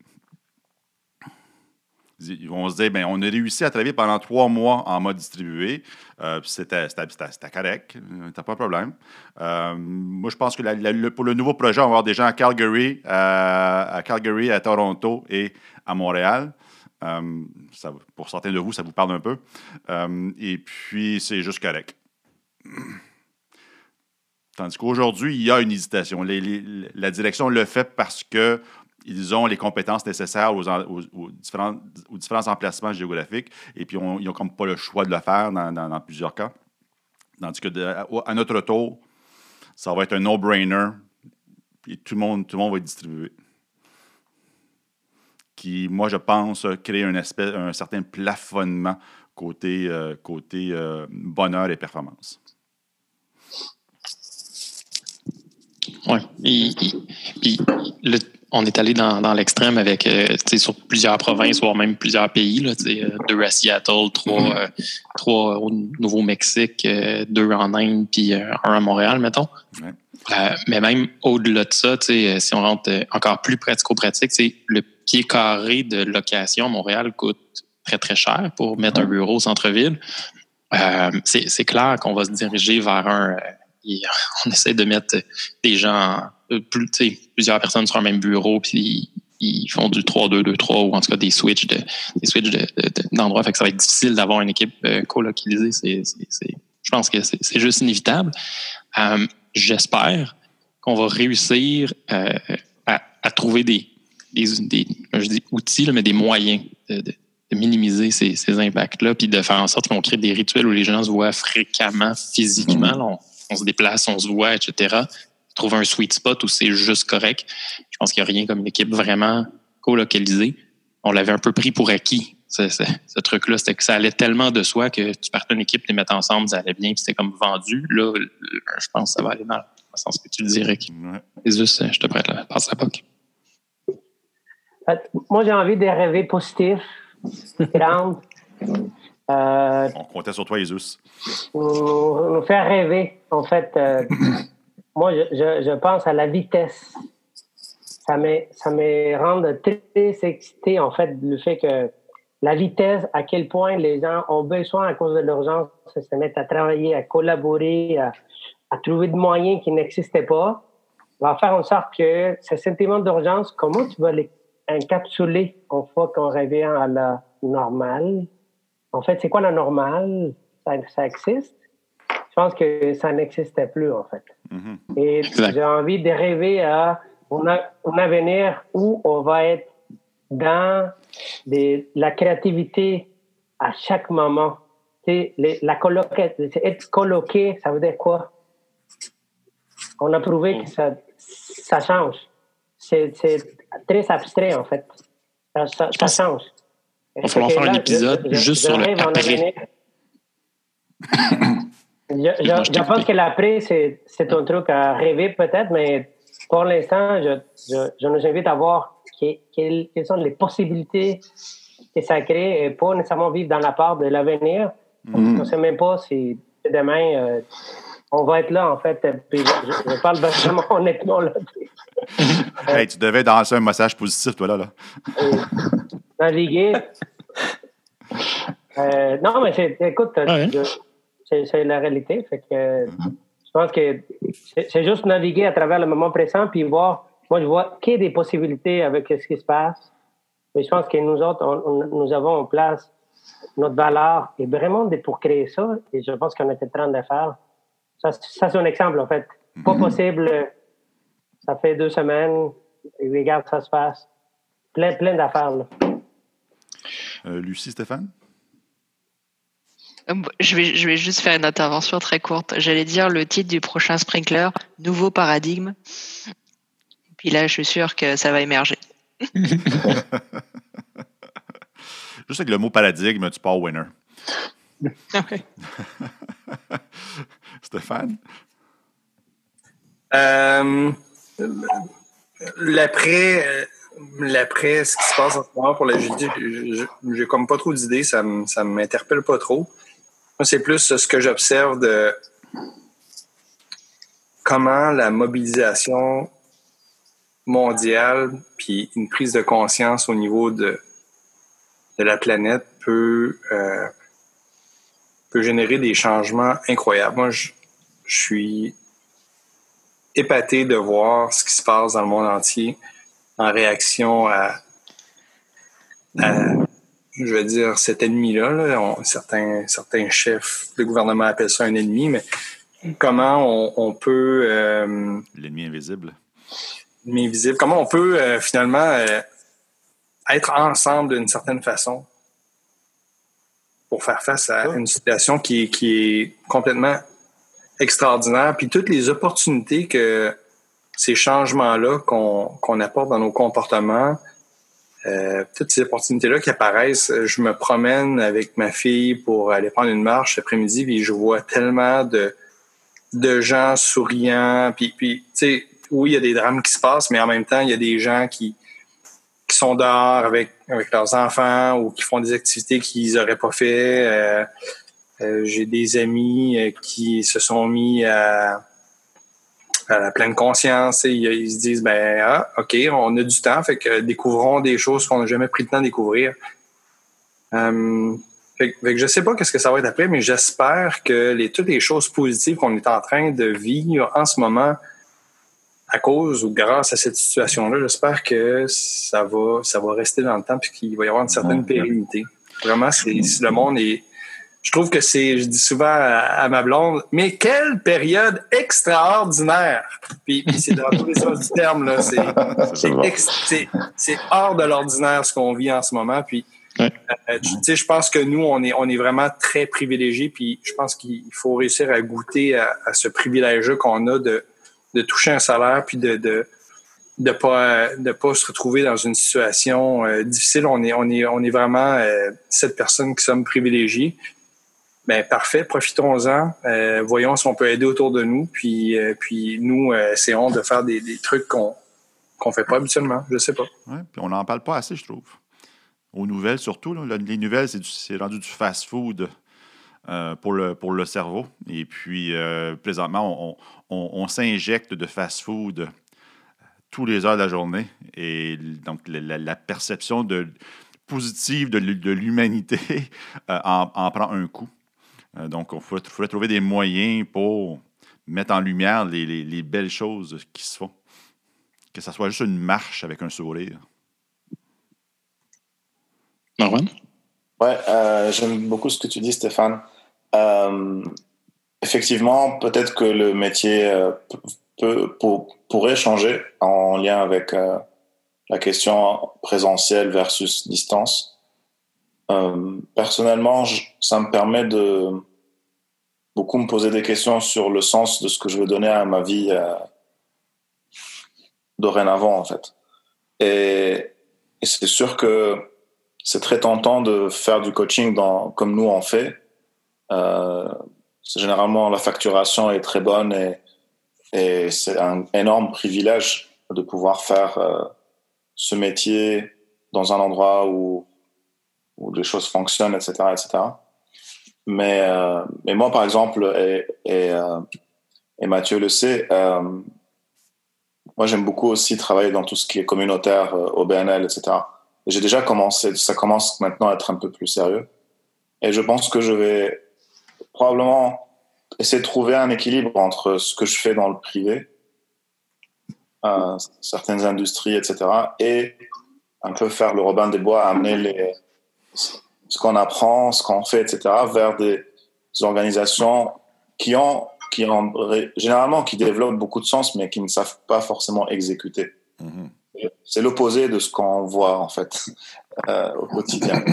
Ils vont se dire, bien, on a réussi à travailler pendant trois mois en mode distribué. Euh, c'était correct. T'as pas de problème. Euh, moi, je pense que pour le nouveau projet, on va avoir des gens à Calgary, à, Calgary, à Toronto et à Montréal. Euh, pour certains de vous, ça vous parle un peu. Euh, et puis, c'est juste correct. Tandis qu'aujourd'hui, il y a une hésitation. la direction le fait parce que ils ont les compétences nécessaires aux, différents, différents, emplacements géographiques et puis ils n'ont comme pas le choix de le faire dans, plusieurs cas. Tandis que à notre tour, ça va être un no-brainer et tout le, monde, tout le monde va être distribué. Qui, moi, je pense, crée un, un certain plafonnement côté, euh, côté euh, bonheur et performance. Oui. Puis le, on est allé dans, dans l'extrême avec euh, sur plusieurs provinces, voire même plusieurs pays. Là, euh, deux à Seattle, trois, mm-hmm. euh, trois au Nouveau-Mexique, euh, deux en Inde, puis un à Montréal, mettons. mais même au-delà de ça, si on rentre encore plus pratico-pratique, le pied carré de location à Montréal coûte très, très cher pour mettre un bureau au centre-ville. C'est clair qu'on va se diriger vers un. Euh, on essaie de mettre des gens, plus, plusieurs personnes sur un même bureau, puis ils font du 3-2-2-3 ou en tout cas des switches de, des switches d'endroits. De, fait que ça va être difficile d'avoir une équipe euh, colocalisée. je pense que c'est juste inévitable. Euh, j'espère qu'on va réussir euh, à, trouver des, des, je dis outils, mais des moyens de, minimiser ces, impacts-là, puis de faire en sorte qu'on crée des rituels où les gens se voient fréquemment, physiquement. Mm-hmm. on, se déplace, on se voit, etc trouver un sweet spot où c'est juste correct. Je pense qu'il n'y a rien comme une équipe vraiment colocalisée. On l'avait un peu pris pour acquis, ce, truc-là. C'était que ça allait tellement de soi que tu partais une équipe, les mettre ensemble, ça allait bien, puis c'était comme vendu. Là, je pense que ça va aller dans le sens que tu le dirais. juste, je te prête la passe à POC. Moi, j'ai envie de rêver positif, grand. Euh, On comptait sur toi, Jesus. Nous, faire rêver, en fait. Euh, moi, je, je, pense à la vitesse. Ça me, ça me rend très excité, en fait, le fait que la vitesse, à quel point les gens ont besoin, à cause de l'urgence, de se mettre à travailler, à collaborer, à, à trouver des moyens qui n'existaient pas, va faire en sorte que ce sentiment d'urgence, comment tu vas l'encapsuler une fois qu'on revient à la normale? En fait, c'est quoi la normale? Ça, ça existe? Je pense que ça n'existait plus, en fait. Mhm. Et j'ai envie de rêver à un, avenir où on va être dans la créativité à chaque moment. la être coloqué, ça veut dire quoi? On a prouvé que ça, ça change. C'est très abstrait, en fait. Ça, ça, change. Il va falloir faire un épisode juste sur le après. Je, pense que l'après, c'est un truc à rêver peut-être, mais pour l'instant, je, je, nous invite à voir quelles, sont les possibilités que ça crée et pas nécessairement vivre dans la part de l'avenir. Mm-hmm. On ne sait même pas si demain, euh, on va être là, en fait. je, parle vraiment honnêtement. Là. hey, tu devais danser un massage positif, toi, là. là. Naviguer. Euh, non, mais écoute, c'est la réalité. Fait que, mhm. Je pense que c'est juste naviguer à travers le moment présent puis voir. Moi, je vois qu'il y a des possibilités avec ce qui se passe. Mais je pense que nous autres, nous avons en place notre valeur et vraiment pour créer ça. Et je pense qu'on est en train de le faire. Ça, c'est un exemple, en fait. Pas mhm. possible. Ça fait deux semaines. regarde, ça se passe. Plein, plein d'affaires. Euh, Lucie, Stéphane? Euh, je vais, je vais juste faire une intervention très courte. J'allais dire le titre du prochain Sprinkler, Nouveau paradigme. Puis là, je suis sûr que ça va émerger. juste avec le mot paradigme, tu pars winner. Stéphane? Euh, l'après, euh, l'après, ce qui se passe en ce moment pour la jeudi, j'ai comme pas trop d'idées, ça ne m'interpelle pas trop c'est plus ce que j'observe de comment la mobilisation mondiale puis une prise de conscience au niveau de, de la planète peut, euh, peut générer des changements incroyables. Moi, je, suis épaté de voir ce qui se passe dans le monde entier en réaction à, à je veux dire, cet ennemi-là. certains, certains chefs de gouvernement appellent ça un ennemi, mais comment on, peut... Euh, L'ennemi invisible. L'ennemi invisible. Comment on peut euh, finalement euh, être ensemble d'une certaine façon pour faire face à une situation qui, qui est complètement extraordinaire. Puis toutes les opportunités que ces changements-là qu'on apporte dans nos comportements, euh, toutes ces opportunités-là qui apparaissent, euh, je me promène avec ma fille pour aller prendre une marche cet après-midi, puis je vois tellement de, de gens souriants, puis, puis tu sais, oui, il y a des drames qui se passent, mais en même temps, il y a des gens qui, qui sont dehors avec, avec leurs enfants ou qui font des activités qu'ils n'auraient pas fait. Euh, j'ai des amis qui se sont mis à à la pleine conscience. Et ils se disent, ben, ah, OK, on a du temps, fait que découvrons des choses qu'on n'a jamais pris le temps de découvrir. Euh, fait, que je sais pas qu'est-ce que ça va être après, mais j'espère que les, toutes les choses positives qu'on est en train de vivre en ce moment à cause ou grâce à cette situation-là, j'espère que ça va, ça va rester dans le temps puis qu'il va y avoir une certaine pérennité. Vraiment, c'est, le monde est, je trouve que c'est, je dis souvent à, ma blonde, mais quelle période extraordinaire! Puis, c'est dans tous les sens du terme, là. C'est, c'est, hors de l'ordinaire ce qu'on vit en ce moment. Puis, euh, tu sais, je pense que nous, on est, on est vraiment très privilégiés. Puis, je pense qu'il faut réussir à goûter à, ce privilège qu'on a de, de toucher un salaire puis de, de de pas de pas se retrouver dans une situation euh, difficile. On est on est on est vraiment euh, cette personne qui sommes privilégiées. Ben parfait, profitons-en. Euh, voyons si on peut aider autour de nous. Puis puis nous essayons de faire des, trucs qu'on qu'on fait pas habituellement. Je sais pas. Puis on n'en parle pas assez, je trouve. Aux nouvelles surtout. Les nouvelles, c'est rendu du fast-food. pour, le, pour le cerveau. Et puis, présentement, on, on, s'injecte de fast-food tous les heures de la journée. Et donc, la, perception de, positive de, l'humanité euh, en, prend un coup. Euh, donc, il faudrait, trouver des moyens pour mettre en lumière les, belles choses qui se font. Que ça soit juste une marche avec un sourire. Marwan? Ouais, euh, j'aime beaucoup ce que tu dis, Stéphane. effectivement, peut-être que le métier pourrait changer en lien avec euh, la question présentielle versus distance. Euh, personnellement, ça me permet de beaucoup me poser des questions sur le sens de ce que je veux donner à ma vie euh, dorénavant, en fait. Et, c'est sûr que c'est très tentant de faire du coaching dans, comme nous on fait. généralement, la facturation est très bonne et c'est un énorme privilège de pouvoir faire euh, ce métier dans un endroit où, où les choses fonctionnent, etc., etc. Mais, euh, mais moi, par exemple, et, euh, Mathieu le sait, moi, j'aime beaucoup aussi travailler dans tout ce qui est communautaire, au BNL, etc. Et j'ai déjà commencé, ça commence maintenant à être un peu plus sérieux. Et je pense que je vais probablement essayer de trouver un équilibre entre ce que je fais dans le privé, euh, certaines industries, etc., et un peu faire le Robin des Bois, amener les, ce qu'on apprend, ce qu'on fait, etc., vers des organisations qui ont, qui ont généralement qui développent beaucoup de sens, mais qui ne savent pas forcément exécuter. Mm-hmm. C'est l'opposé de ce qu'on voit en fait euh, au quotidien.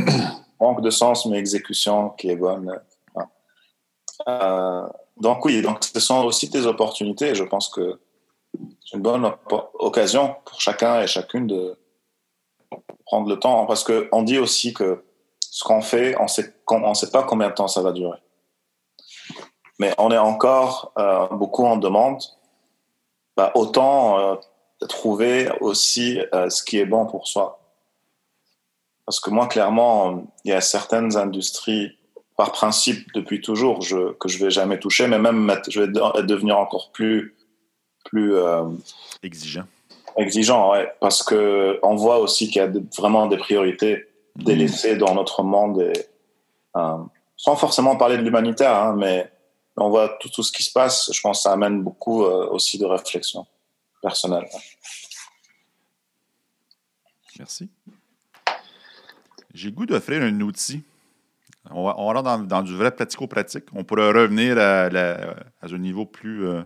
Manque de sens, mais exécution qui est bonne. Euh, donc oui, donc ce sont aussi des opportunités. Je pense que c'est une bonne occasion pour chacun et chacune de prendre le temps, parce que on dit aussi que ce qu'on fait, on sait, on sait pas combien de temps ça va durer. Mais on est encore euh, beaucoup en demande. Bah, autant euh, trouver aussi ce qui est bon pour soi. Parce que moi, clairement, il y a certaines industries par principe depuis toujours je, que je vais jamais toucher, mais même je vais devenir encore plus plus euh, exigeant. Exigeant, ouais, parce que on voit aussi qu'il y a vraiment des priorités délaissées dans notre monde et euh, sans forcément parler de l'humanitaire, hein, mais on voit tout, tout, ce qui se passe. Je pense que ça amène beaucoup euh, aussi de réflexion personnelle. Merci. J'ai goût d'offrir un outil on, va, on rentre dans, du vrai pratico-pratique. On pourrait revenir à, un niveau plus, euh,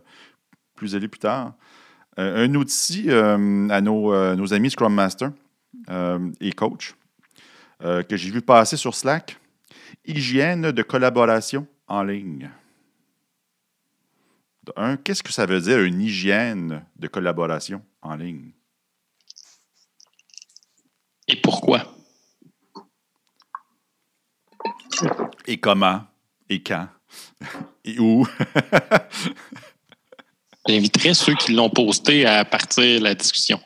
plus élevé plus tard. Euh, un outil à nos, amis Scrum Master et coach que j'ai vu passer sur Slack hygiène de collaboration en ligne. Un, qu'est-ce que ça veut dire une hygiène de collaboration en ligne? Et pourquoi? Et comment? Et quand? Et où? J'inviterais ceux qui l'ont posté à partir de la discussion.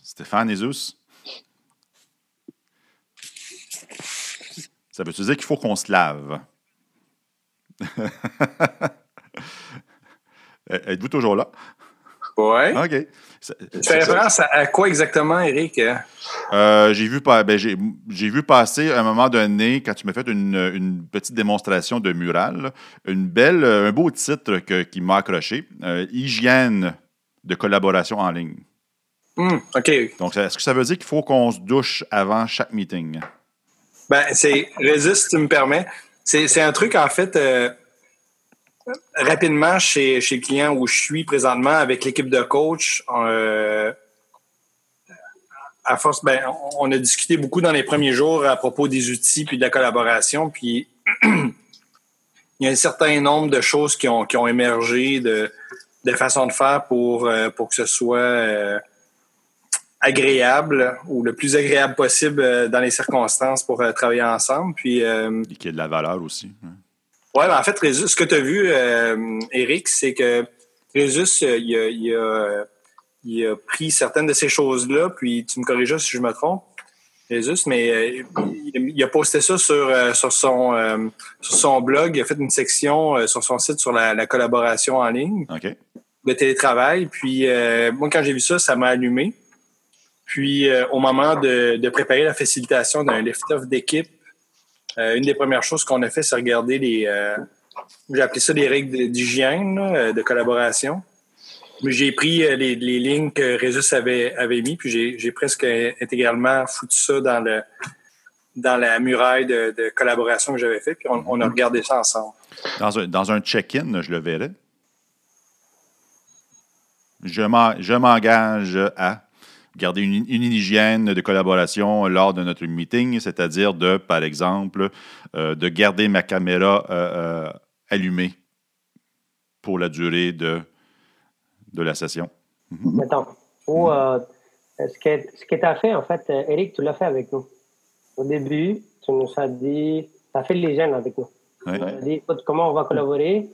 Stéphane Zeus. Ça veut-tu dire qu'il faut qu'on se lave? Êtes-vous toujours là? Ouais. OK. Tu fais référence à, quoi exactement, Eric? Euh, j'ai vu, ben, j'ai vu passer à un moment donné, quand tu m'as fait une, une, petite démonstration de mural, une belle, un beau titre que, qui m'a accroché euh, Hygiène de collaboration en ligne. Hmm, OK. Donc, est-ce que ça veut dire qu'il faut qu'on se douche avant chaque meeting? Ben, c'est résiste, tu me permets. C'est un truc, en fait, euh, rapidement chez, chez le client où je suis présentement avec l'équipe de coach. Euh, à force, ben, on a discuté beaucoup dans les premiers jours à propos des outils puis de la collaboration. Puis il y a un certain nombre de choses qui ont, qui ont émergé de, de façons de faire pour, euh, pour que ce soit agréable ou le plus agréable possible euh, dans les circonstances pour euh, travailler ensemble. Puis, euh, Et qu'il y ait de la valeur aussi. Hein. Oui, ben en fait, ce que tu as vu, Eric, c'est que Résus, il a, il, a, il, a, pris certaines de ces choses-là, puis tu me corriges si je me trompe, Résus, mais il, a posté ça sur, sur, son, sur son blog, il a fait une section sur son site sur la, la collaboration en ligne OK. de télétravail. Puis moi, quand j'ai vu ça, ça m'a allumé. Puis, euh, au moment de, préparer la facilitation d'un lift-off d'équipe, euh, une des premières choses qu'on a fait, c'est regarder les, euh, j'ai appelé ça des règles d'hygiène, de collaboration. J'ai pris les, lignes que Résus avait, avait mis, puis j'ai presque intégralement foutu ça dans le dans la muraille de, collaboration que j'avais fait, puis on, a regardé ça ensemble. Dans un, dans un check-in, je le verrai. Je m'engage à garder une, hygiène de collaboration lors de notre meeting, c'est-à-dire de, par exemple, euh, de garder ma caméra euh, euh, allumée pour la durée de, de la session. Mhm. Attends. ce que, ce que tu as fait, en fait, Eric, tu l'as fait avec nous. Au début, tu nous as dit, tu as fait l'hygiène avec nous. Tu as dit, écoute, comment on va collaborer?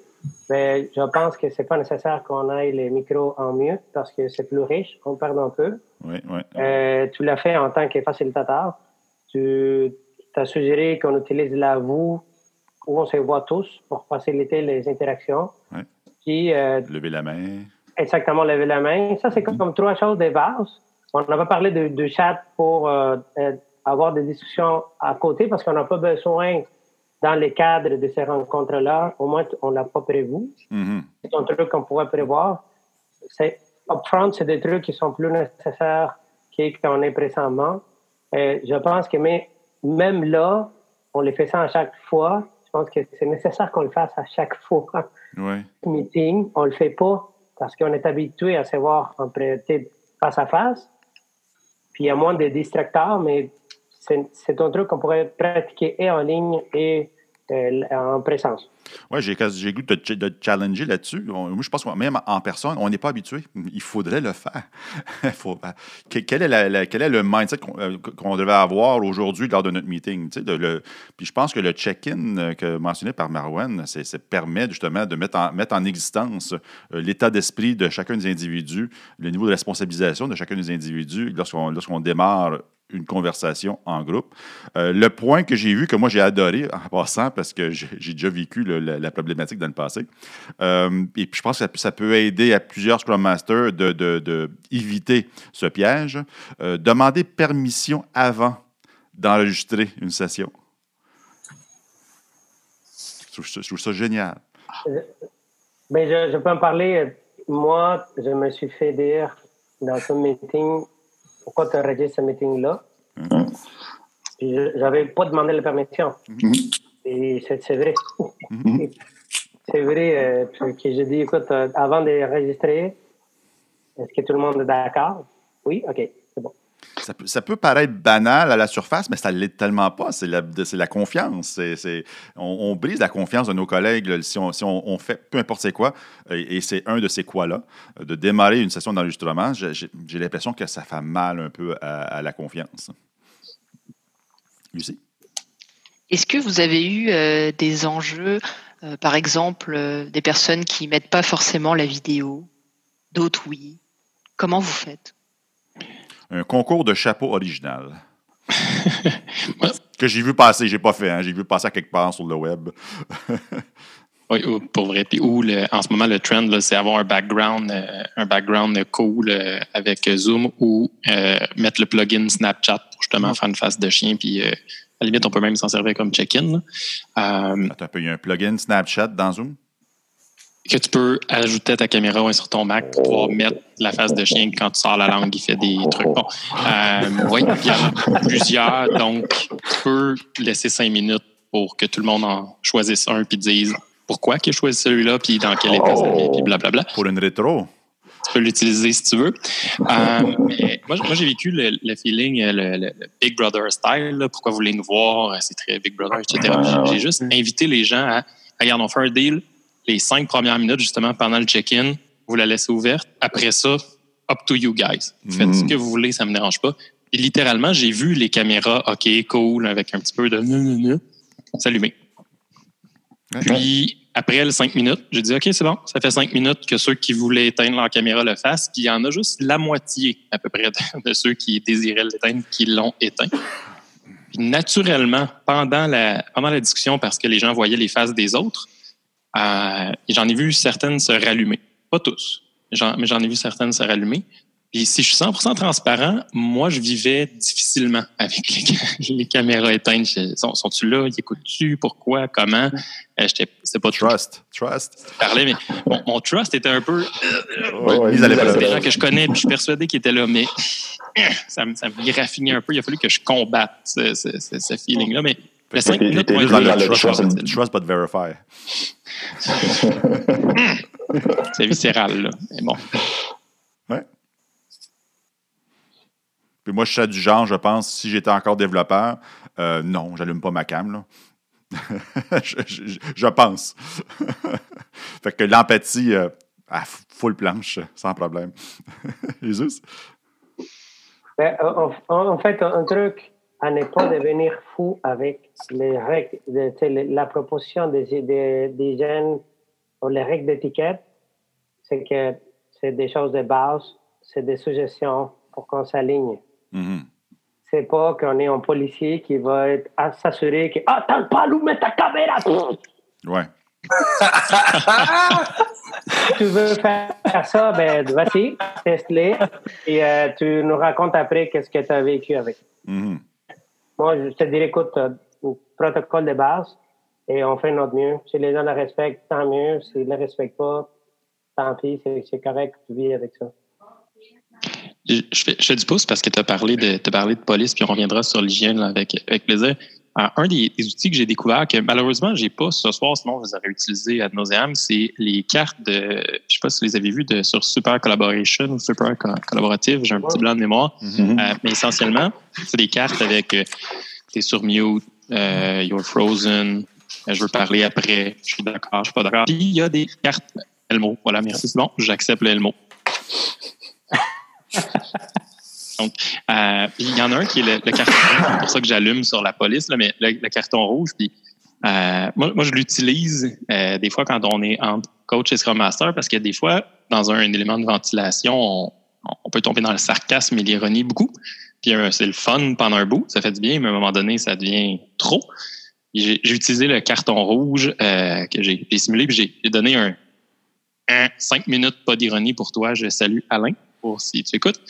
Mais je pense que c'est pas nécessaire qu'on aille les micros en mieux parce que c'est plus riche, on perd un peu. Oui, oui. Euh, tu l'as fait en tant que facilitateur. Tu as suggéré qu'on utilise la vous où on se voit tous pour faciliter les interactions. Oui. Puis, euh, lever la main. Exactement, lever la main. Ça, c'est comme, trois choses de base. On n'a pas parlé de, chat pour euh, avoir des discussions à côté parce qu'on n'a pas besoin dans le cadre de ces rencontres-là, au moins, on l'a pas prévu. Mm-hmm. C'est un truc qu'on pourrait prévoir. C'est upfront, c'est des trucs qui sont plus nécessaires qu'on est présentement. Et je pense que mais, même là, on les fait ça à chaque fois. Je pense que c'est nécessaire qu'on le fasse à chaque fois. Ouais. Meeting, on le fait pas parce qu'on est habitué à se voir en face à face. Puis il y a moins de distracteurs, mais c'est un truc qu'on pourrait pratiquer et en ligne et euh, en présence. Oui, j'ai goût de te challenger là-dessus. Moi, je pense que même en personne, on n'est pas habitué. Il faudrait le faire. Faut, ben, quel, est le mindset euh, qu'on devait avoir aujourd'hui lors de notre meeting? le, puis je pense que le check-in euh, que mentionné par Marwan, ça permet justement de mettre en, mettre en existence l'état d'esprit de chacun des individus, le niveau de responsabilisation de chacun des individus lorsqu'on démarre une conversation en groupe. Euh, le point que j'ai vu, que moi j'ai adoré en passant, parce que j'ai déjà vécu la, problématique dans le passé, euh, et puis je pense que ça, peut aider à plusieurs Scrum Masters de, de, ce piège, euh, demander permission avant d'enregistrer une session. Je trouve, ça, génial. Mais je, je peux en parler. Moi, je me suis fait dire dans ce meeting pourquoi tu as ce meeting-là? J'avais pas demandé la permission. Mm-hmm. Et c'est vrai. Mm-hmm. c'est vrai euh, que j'ai dit, écoute, euh, avant d'enregistrer, est-ce que tout le monde est d'accord? Oui? OK, Ça peut, paraître banal à la surface, mais ça ne l'est tellement pas. C'est la, confiance. on, brise la confiance de nos collègues si, on, fait peu importe c'est quoi. Et, c'est un de ces quoi-là. De démarrer une session d'enregistrement, j'ai l'impression que ça fait mal un peu à, la confiance. Lucie? Est-ce que vous avez eu euh, des enjeux, euh, par exemple, euh, des personnes qui ne mettent pas forcément la vidéo, d'autres oui? Comment vous faites? Un concours de chapeau original. que j'ai vu passer, j'ai pas fait, hein, j'ai vu passer à quelque part sur le web. Oui, pour vrai. Puis où le, en ce moment, le trend, c'est avoir un background, euh, un background cool euh, avec Zoom ou euh, mettre le plugin Snapchat pour justement faire une face de chien. Puis à la limite, on peut même s'en servir comme check-in. Attends un peu, il y a un plugin Snapchat dans Zoom? Que tu peux ajouter à ta caméra sur ton Mac pour pouvoir mettre la face de chien quand tu sors la langue, il fait des trucs. Bon, oui, il y en a plusieurs. Donc, tu peux laisser cinq minutes pour que tout le monde en choisisse un puis dise pourquoi qu'il a choisi celui-là, puis dans quel état ça puis blablabla. Pour une rétro. Tu peux l'utiliser si tu veux. Euh, moi, moi j'ai vécu le, feeling, le, Big Brother style. pourquoi vous voulez nous voir? C'est très Big Brother, etc. J'ai juste invité les gens à, regarde, on fait un deal. Les cinq premières minutes, justement, pendant le check-in, vous la laissez ouverte. Après ça, up to you guys. Faites ce mm. que vous voulez, ça me dérange pas. Et littéralement, j'ai vu les caméras, OK, cool, avec un petit peu de s'allumer. Puis, après les cinq minutes, j'ai dit, OK, c'est bon, ça fait cinq minutes que ceux qui voulaient éteindre leur caméra le fassent. Puis, il y en a juste la moitié, à peu près, de, ceux qui désiraient l'éteindre qui l'ont éteint. Puis, naturellement, pendant la, pendant la discussion, parce que les gens voyaient les faces des autres, euh, j'en ai vu certaines se rallumer. Pas tous, mais j'en ai vu certaines se rallumer. Et si je suis 100% transparent, moi, je vivais difficilement avec les, caméras éteintes. Sont, sont-tu là? Ils écoutent-tu? Pourquoi? Comment? Euh, c'était pas Trust. Trust. Parlais, mais mon, trust était un peu. Ouais, c'est des gens que je connais, puis je suis persuadé qu'ils étaient là, mais ça, me, ça me graffinait un peu. Il a fallu que je combatte ce, ce, feeling-là. Mais le 5 minutes, moi, dans le trust, trust but verify. c'est viscéral, là. Mais bon. Puis moi, je suis du genre, je pense, si j'étais encore développeur, euh, non, j'allume pas ma cam. Là. je, pense. fait que l'empathie, euh, à full planche, sans problème. Jésus? Ben, en, fait, un truc à ne pas devenir fou avec les règles, de, la proposition des, des, des jeunes ou les règles d'étiquette, c'est que c'est des choses de base, c'est des suggestions pour qu'on s'aligne. Mm-hmm. C'est pas qu'on est un policier qui va être à s'assurer que Ah, t'as pas allumé ta caméra! Ouais. tu veux faire ça, ben vas-y, teste-les et euh, tu nous racontes après qu'est-ce que tu as vécu avec. Mm-hmm. Moi, je te dirais, écoute, euh, protocole de base et on fait notre mieux. Si les gens le respectent, tant mieux. S'ils ne le respectent pas, tant pis, c'est correct, tu vis avec ça. Je fais, je fais, du pouce parce que tu as parlé de, as parlé de police, puis on reviendra sur l'hygiène avec, avec plaisir. Euh, un des, outils que j'ai découvert que malheureusement j'ai pas ce soir, sinon vous aurez utilisé ad nauseam, c'est les cartes de, je sais pas si vous les avez vues de, sur Super Collaboration ou Super Collaborative, j'ai un petit blanc de mémoire, mm-hmm. euh, mais essentiellement c'est des cartes avec euh, t'es sur mute, euh, you're frozen, je veux parler après, je suis d'accord, je suis pas d'accord. Puis il y a des cartes Elmo, voilà merci, c'est bon, j'accepte le Elmo. Donc, euh, il y en a un qui est le, carton rouge, c'est pour ça que j'allume sur la police, là, mais le, carton rouge, puis euh, moi, moi, je l'utilise euh, des fois quand on est en coach et Scrum Master parce que des fois, dans un, élément de ventilation, on, on, peut tomber dans le sarcasme et l'ironie beaucoup. Puis c'est le fun pendant un bout, ça fait du bien, mais à un moment donné, ça devient trop. J'ai utilisé le carton rouge que j'ai simulé, puis j'ai donné un, un cinq minutes pas d'ironie pour toi. Je salue Alain si tu écoutes.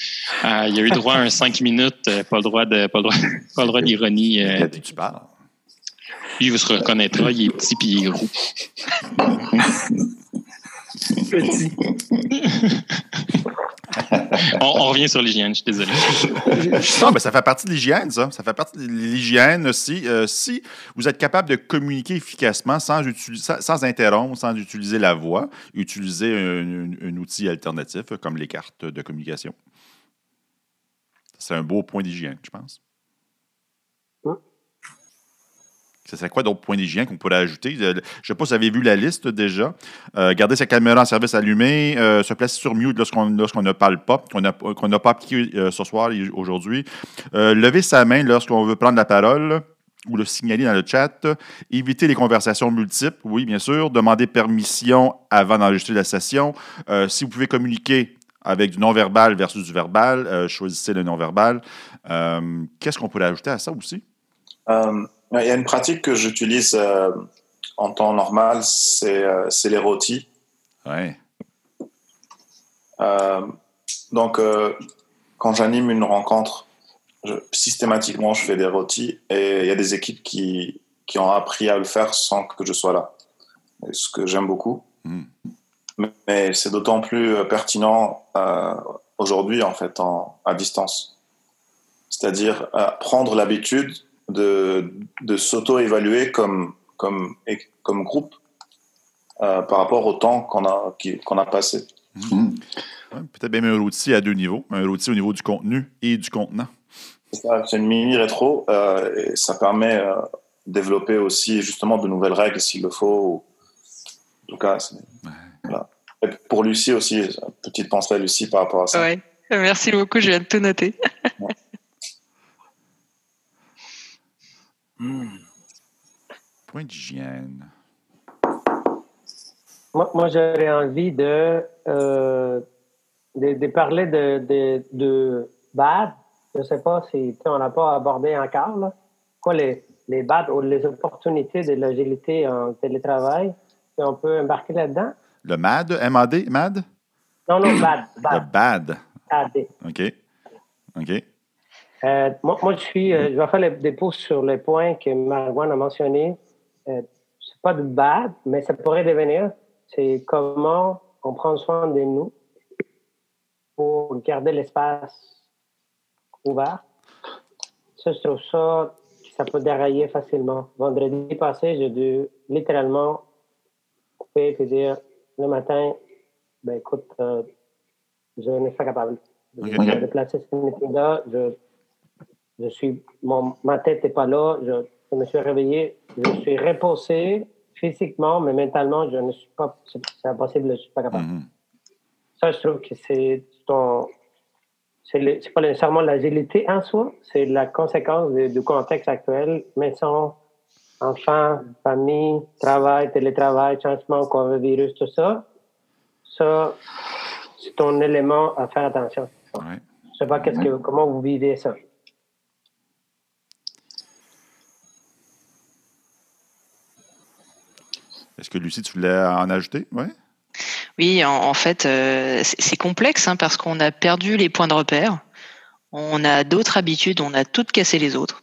Euh, il y a eu droit à un 5 minutes, euh, pas le droit de pas le droit, pas le droit d'ironie. Euh, tu parles. Lui, il se reconnaîtra, il est petit puis il est roux. petit. on, revient sur l'hygiène, je suis désolé. non, mais ça fait partie de l'hygiène, ça. Ça fait partie de l'hygiène aussi. Euh, si vous êtes capable de communiquer efficacement sans, sans, interrompre, sans utiliser la voix, utiliser un, outil alternatif comme les cartes de communication. C'est un beau point d'hygiène, je pense. Ce serait quoi d'autres points d'hygiène qu'on pourrait ajouter? Euh, je ne sais pas si vous avez vu la liste déjà. Euh, garder sa caméra en service allumée, euh, se placer sur mute lorsqu'on ne parle pas, qu'on n'a pas appliqué ce soir aujourd'hui. lever sa main lorsqu'on veut prendre la parole ou le signaler dans le chat. Éviter les conversations multiples, oui, bien sûr. Demander permission avant d'enregistrer la session. si vous pouvez communiquer avec du non-verbal versus du verbal, choisissez le non-verbal. Qu'est-ce qu'on pourrait ajouter à ça aussi? Il y a une pratique que j'utilise euh, en temps normal, c'est euh, les rôtis. Ouais. Euh, donc, euh, quand j'anime une rencontre, je- systématiquement, je fais des rôtis et il y a des équipes qui, qui ont appris à le faire sans que je sois là. Ce que j'aime beaucoup. Mm. Mais, c'est d'autant plus pertinent euh, aujourd'hui, en fait, en, à distance. C'est-à-dire euh, prendre l'habitude de, de s'auto-évaluer comme, comme, et- comme groupe euh, par rapport au temps qu'on a, qu'on a passé. Ouais, Peut-être même un outil à deux niveaux. Un outil au niveau du contenu et du contenant. C'est ça, c'est une mini rétro euh, et ça permet euh, de développer aussi justement de nouvelles règles s'il le faut. ou- En tout cas, c'est- voilà. Et pour Lucie aussi, petite pensée à Lucie par rapport à ça. Ouais. Merci beaucoup, je viens de tout noter. Point d'hygiène. Moi, moi, j'aurais envie de, euh, de, de parler de, de, de bad. Je ne sais pas si on n'a pas abordé encore. Là. Quoi, les, les bad ou les opportunités de l'agilité en télétravail? Si on peut embarquer là-dedans? Le MAD, MAD, MAD? Non, non, bad. Le bad. BAD. AD. OK. OK. Euh, moi, moi, je suis, euh, je vais faire des pouces sur les points que Marwan a mentionnés. Euh, c'est pas de bad, mais ça pourrait devenir. C'est comment on prend soin de nous pour garder l'espace ouvert. Ça, je trouve ça, ça peut dérailler facilement. Vendredi passé, j'ai dû littéralement couper et dire le matin, ben écoute, euh, je suis pas capable de Ok. me déplacer ce meeting-là. Je, je suis, mon, ma tête n'est pas là. Je, je me suis réveillé. Je suis reposé physiquement, mais mentalement, je ne suis pas. C'est impossible, je ne suis pas capable. Mhm. Ça, je trouve que c'est ton. C'est le- c'est pas nécessairement l'agilité en soi, c'est la conséquence de- du contexte actuel. Maison, enfants, famille, travail, télétravail, changement, coronavirus, tout ça. Ça, c'est ton élément à faire attention. Ouais. Je sais pas qu'est-ce que, comment vous vivez ça. Lucie, tu voulais en ajouter? Oui. Oui, en, fait, euh, c'est complexe hein, parce qu'on a perdu les points de repère. On a d'autres habitudes, on a toutes cassé les autres.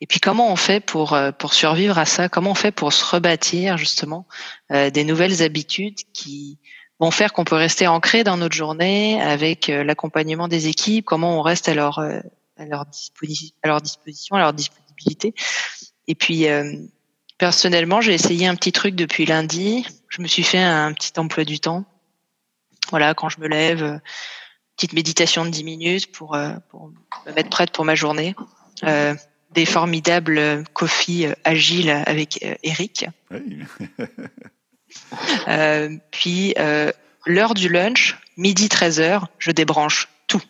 Et puis comment on fait pour, euh, pour survivre à ça? Comment on fait pour se rebâtir justement euh, des nouvelles habitudes qui vont faire qu'on peut rester ancré dans notre journée avec l'accompagnement des équipes? Comment on reste à leur, à leur, disposition, à leur disponibilité? Et puis personnellement, j'ai essayé un petit truc depuis lundi. Je me suis fait un petit emploi du temps. Voilà, quand je me lève, euh, petite méditation de 10 minutes pour, euh, pour me mettre prête pour ma journée. Euh, des formidables coffees agiles avec Eric. Oui. Euh, puis euh, l'heure du lunch, midi 13h, je débranche tout.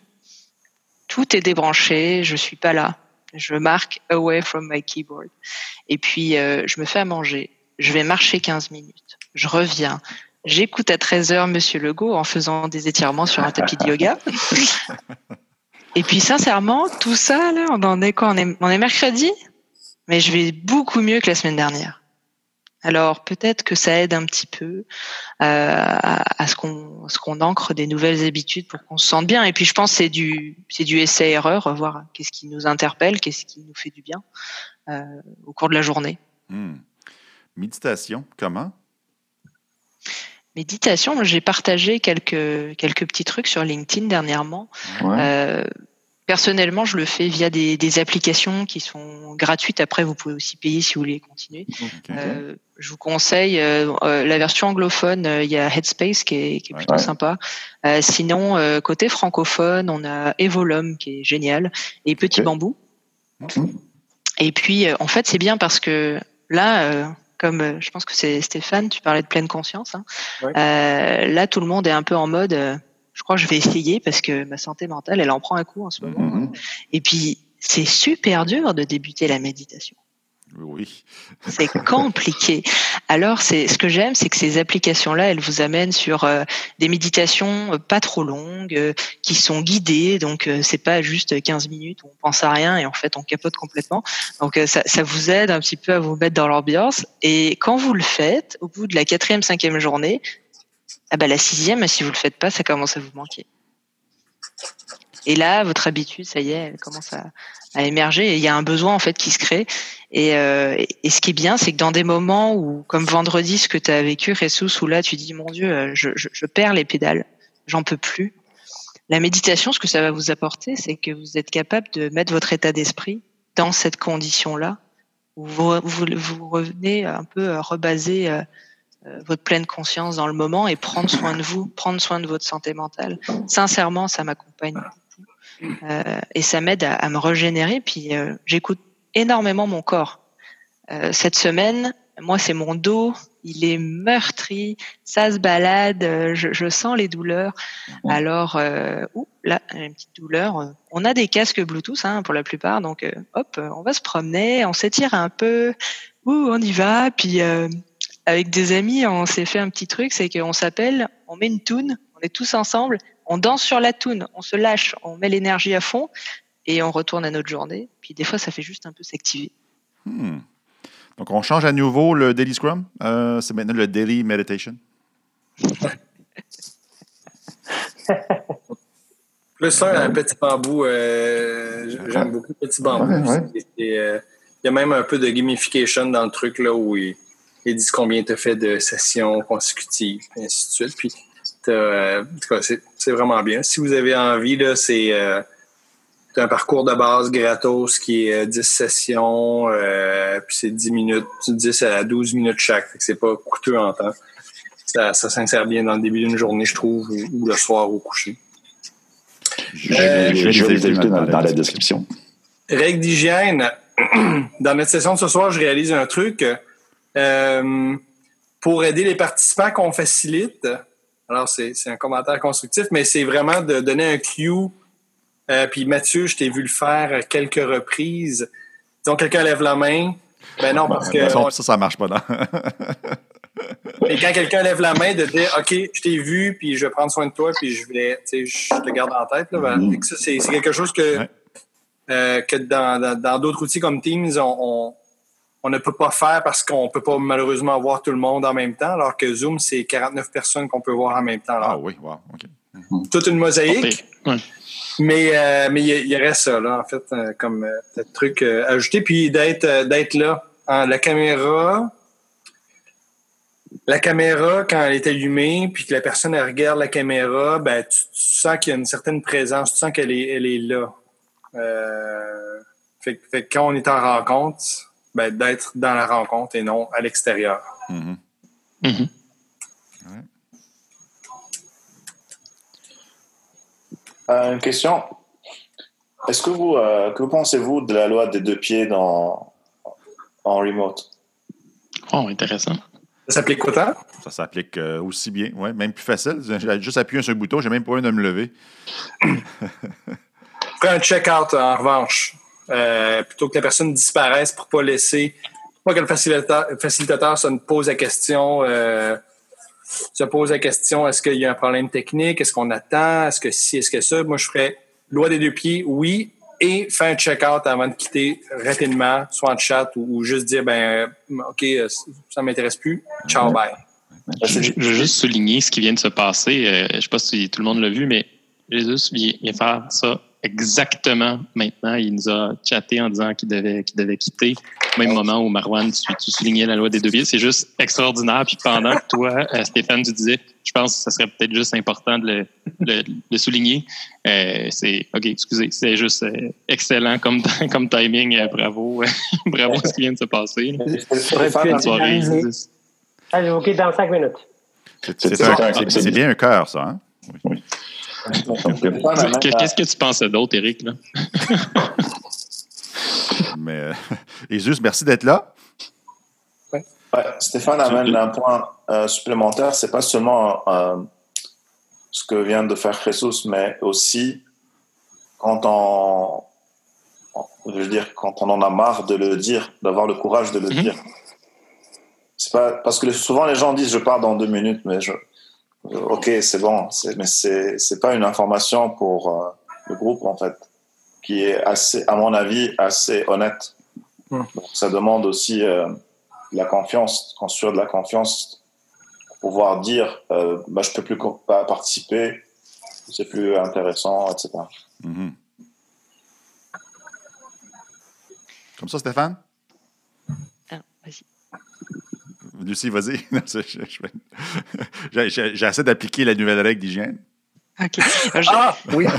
Tout est débranché, je suis pas là. Je marque away from my keyboard. Et puis euh, je me fais à manger. Je vais marcher 15 minutes. Je reviens. J'écoute à 13h Monsieur Legault en faisant des étirements sur un tapis de yoga. Et puis sincèrement, tout ça là, on en est quoi? On est, on est mercredi, mais je vais beaucoup mieux que la semaine dernière. Alors peut-être que ça aide un petit peu euh, à, à ce qu'on ce qu'on ancre des nouvelles habitudes pour qu'on se sente bien. Et puis je pense que c'est du c'est du essai erreur, voir qu'est-ce qui nous interpelle, qu'est-ce qui nous fait du bien euh, au cours de la journée. Hmm. Méditation, comment? Méditation, j'ai partagé quelques quelques petits trucs sur LinkedIn dernièrement. Ouais. Euh, personnellement, je le fais via des, des applications qui sont gratuites. Après, vous pouvez aussi payer si vous voulez continuer. Euh, je vous conseille euh, euh, la version anglophone. Il y a Headspace qui est, qui est plutôt Ouais. sympa. Euh, sinon, euh, côté francophone, on a Evolum qui est génial et Petit. Bambou. Et puis, euh, en fait, c'est bien parce que là, euh, comme je pense que c'est Stéphane, tu parlais de pleine conscience. hein, Ouais. euh, là, tout le monde est un peu en mode. Je crois que je vais essayer parce que ma santé mentale, elle en prend un coup en ce moment. Mhm. Et puis, c'est super dur de débuter la méditation. Oui. C'est compliqué. Alors, c'est ce que j'aime, c'est que ces applications-là, elles vous amènent sur euh, des méditations euh, pas trop longues, euh, qui sont guidées. Donc, c'est pas juste 15 minutes où on pense à rien et en fait on capote complètement. Donc, ça, ça vous aide un petit peu à vous mettre dans l'ambiance. Et quand vous le faites, au bout de la quatrième, cinquième journée, ah bah la sixième, si vous le faites pas, ça commence à vous manquer. Et là, votre habitude, ça y est, elle commence à, émerger. Et il y a un besoin en fait qui se crée. Et, euh, et ce qui est bien, c'est que dans des moments où, comme vendredi, ce que tu as vécu, Jesus, où là tu dis mon Dieu, euh, je, perds les pédales, j'en peux plus. La méditation, ce que ça va vous apporter, c'est que vous êtes capable de mettre votre état d'esprit dans cette condition-là, où vous, vous, revenez un peu euh, rebaser votre pleine conscience dans le moment et prendre soin de vous, prendre soin de votre santé mentale. Sincèrement, ça m'accompagne euh, et ça m'aide à, à, me régénérer. Puis euh, j'écoute énormément mon corps. Euh, cette semaine, moi, c'est mon dos. Il est meurtri, ça se balade, euh, je, je sens les douleurs. Alors, euh, ouh, là, une petite douleur. On a des casques Bluetooth hein, pour la plupart, donc euh, hop, on va se promener, on s'étire un peu, ouh, on y va. Puis avec des amis, on s'est fait un petit truc, c'est qu'on s'appelle, on met une tune, on est tous ensemble, on danse sur la toune, on se lâche, on met l'énergie à fond et on retourne à notre journée. Puis des fois, ça fait juste un peu s'activer. Hmm. Donc, on change à nouveau le Daily Scrum? Euh, c'est maintenant le Daily Meditation. Plus un, un petit bambou. Euh, J'aime beaucoup le petit bambou. Ouais, ouais. Il euh, y a même un peu de gamification dans le truc là où ils il disent combien tu as fait de sessions consécutives, et ainsi de suite. Puis, euh, en tout cas, c'est vraiment bien. Si vous avez envie, là, c'est euh, un parcours de base gratos qui est 10 sessions, euh, puis c'est 10 minutes, 10 à 12 minutes chaque. C'est pas coûteux en temps. Ça, ça s'insère bien dans le début d'une journée, je trouve, ou, ou le soir au coucher. Je, euh, vais les ajouter dans, dans la description. Règle d'hygiène. Dans notre session de ce soir, je réalise un truc. Euh, pour aider les participants qu'on facilite, alors c'est un commentaire constructif, mais c'est vraiment de donner un cue. Euh, puis Mathieu, je t'ai vu le faire quelques reprises. Disons, quelqu'un lève la main. Ben non, parce que. Ça, ça marche pas, non? Et quand quelqu'un lève la main, de dire OK, je t'ai vu, puis je vais prendre soin de toi, puis je vais, tu sais, je te garde en tête. Là, ben, ça, c'est quelque chose que, Ouais. euh, que dans dans d'autres outils comme Teams, on, on, on ne peut pas faire parce qu'on peut pas malheureusement voir tout le monde en même temps, alors que Zoom, c'est 49 personnes qu'on peut voir en même temps. Ah oui, wow, OK. toute une mosaïque. Mais euh, mais il y, il reste ça là en fait euh, comme euh, peut-être truc euh, ajouté puis d'être euh, d'être là Hein, la caméra la caméra quand elle est allumée puis que la personne elle regarde la caméra ben tu, tu sens qu'il y a une certaine présence tu sens qu'elle est elle est là euh, fait que quand on est en rencontre ben d'être dans la rencontre et non à l'extérieur Mhm. Mhm. Euh, une question. Est-ce que vous, euh, que pensez-vous de la loi des deux pieds dans, en remote? Oh, intéressant. ça s'applique autant? Ça s'applique euh, aussi bien, ouais, même plus facile. J'ai juste appuyé sur un bouton, j'ai même pas besoin de me lever. Fais un check-out en revanche. Euh, plutôt que la personne disparaisse pour pas laisser. Pas que le facilitateur, facilitateur se pose la question. Euh, se pose la question est-ce qu'il y a un problème technique? Est-ce qu'on attend? Est-ce que si? Est-ce que ça? Moi, je ferais loi des deux pieds, oui. Et fais un check-out avant de quitter rapidement, soit en chat ou, ou juste dire ben euh, OK, ça m'intéresse plus. Ciao, bye. Je, je veux juste souligner ce qui vient de se passer. Euh, je ne sais pas si tout le monde l'a vu, mais Jésus vient, vient faire ça exactement maintenant. Il nous a chatté en disant qu'il devait, qu'il devait quitter. Au même moment où Marwan, tu, tu soulignais la loi des deux pieds. C'est juste extraordinaire. Puis pendant que toi, euh, Stéphane, tu disais, je pense que ce serait peut-être juste important de le, le, le souligner. Euh, c'est OK, excusez, c'est juste euh, excellent comme, comme timing. Euh, bravo. bravo ce qui vient de se passer. Allez. Quitte dans cinq minutes. C'est C'est c'est ça, un- c'est- c'est bien un cœur, ça. Hein? Donc, Qu'est-ce que tu pensais d'autre, Eric? Là? Mais, euh, Jesus, merci d'être là. Ouais, Stéphane amène un point euh, supplémentaire. C'est pas seulement euh, ce que vient de faire Jesus, mais aussi quand on, je veux dire, quand on en a marre de le dire, d'avoir le courage de le Mhm. dire. C'est pas parce que souvent les gens disent je pars dans deux minutes, mais je, ok, c'est bon, mais c'est c'est pas une information pour euh, le groupe en fait, qui est assez, à mon avis, assez honnête. Donc, ça demande aussi euh, de la confiance, construire de la confiance, pour pouvoir dire, euh, bah, je peux plus pas participer, c'est plus intéressant, etc. Mhm. Comme ça, Stéphane? Ah, vas-y. Lucie, vas-y. J'essaie d'appliquer la nouvelle règle d'hygiène. Ok. Je- Ah, oui.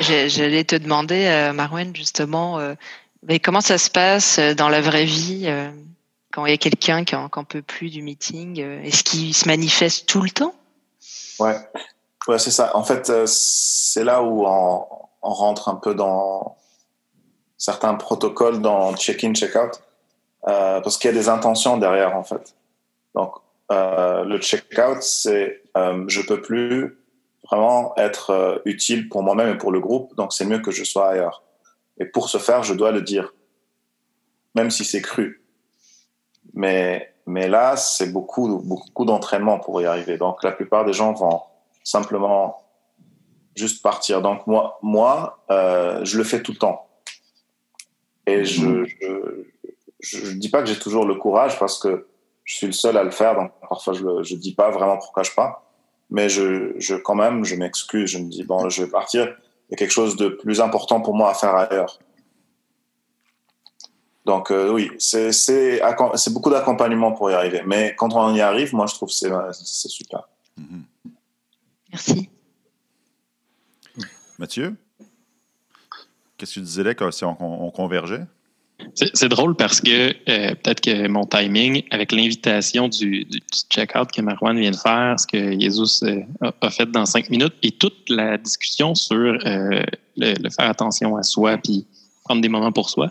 J'allais te demander, euh, Marwan, justement, euh, mais comment ça se passe euh, dans la vraie vie euh, quand il y a quelqu'un qui n'en peut plus du meeting euh, Est-ce qu'il se manifeste tout le temps? Ouais, ouais c'est ça. En fait, euh, c'est là où on, on rentre un peu dans certains protocoles dans check-in, check-out, euh, parce qu'il y a des intentions derrière, en fait. Donc, euh, le check-out, c'est euh, je peux plus vraiment être euh, utile pour moi-même et pour le groupe, donc c'est mieux que je sois ailleurs. Et pour ce faire, je dois le dire, même si c'est cru. Mais, mais là, c'est beaucoup, beaucoup d'entraînement pour y arriver. Donc, la plupart des gens vont simplement juste partir. Donc, moi, moi euh, je le fais tout le temps. Et je je, je dis pas que j'ai toujours le courage parce que je suis le seul à le faire. Donc, parfois, je ne dis pas vraiment pourquoi je pars. Mais je, je quand même, je m'excuse. Je me dis, bon, je vais partir. Il y a quelque chose de plus important pour moi à faire ailleurs. Donc euh, oui, c'est beaucoup d'accompagnement pour y arriver. Mais quand on y arrive, moi je trouve que c'est c'est super. Mhm. Merci. Mathieu? Qu'est-ce que tu dirais que si on, on convergeait? C'est drôle parce que euh, peut-être que mon timing, avec l'invitation du, check-out que Marwan vient de faire, ce que Jesus euh, a, fait dans cinq minutes, et toute la discussion sur euh, le, faire attention à soi puis prendre des moments pour soi.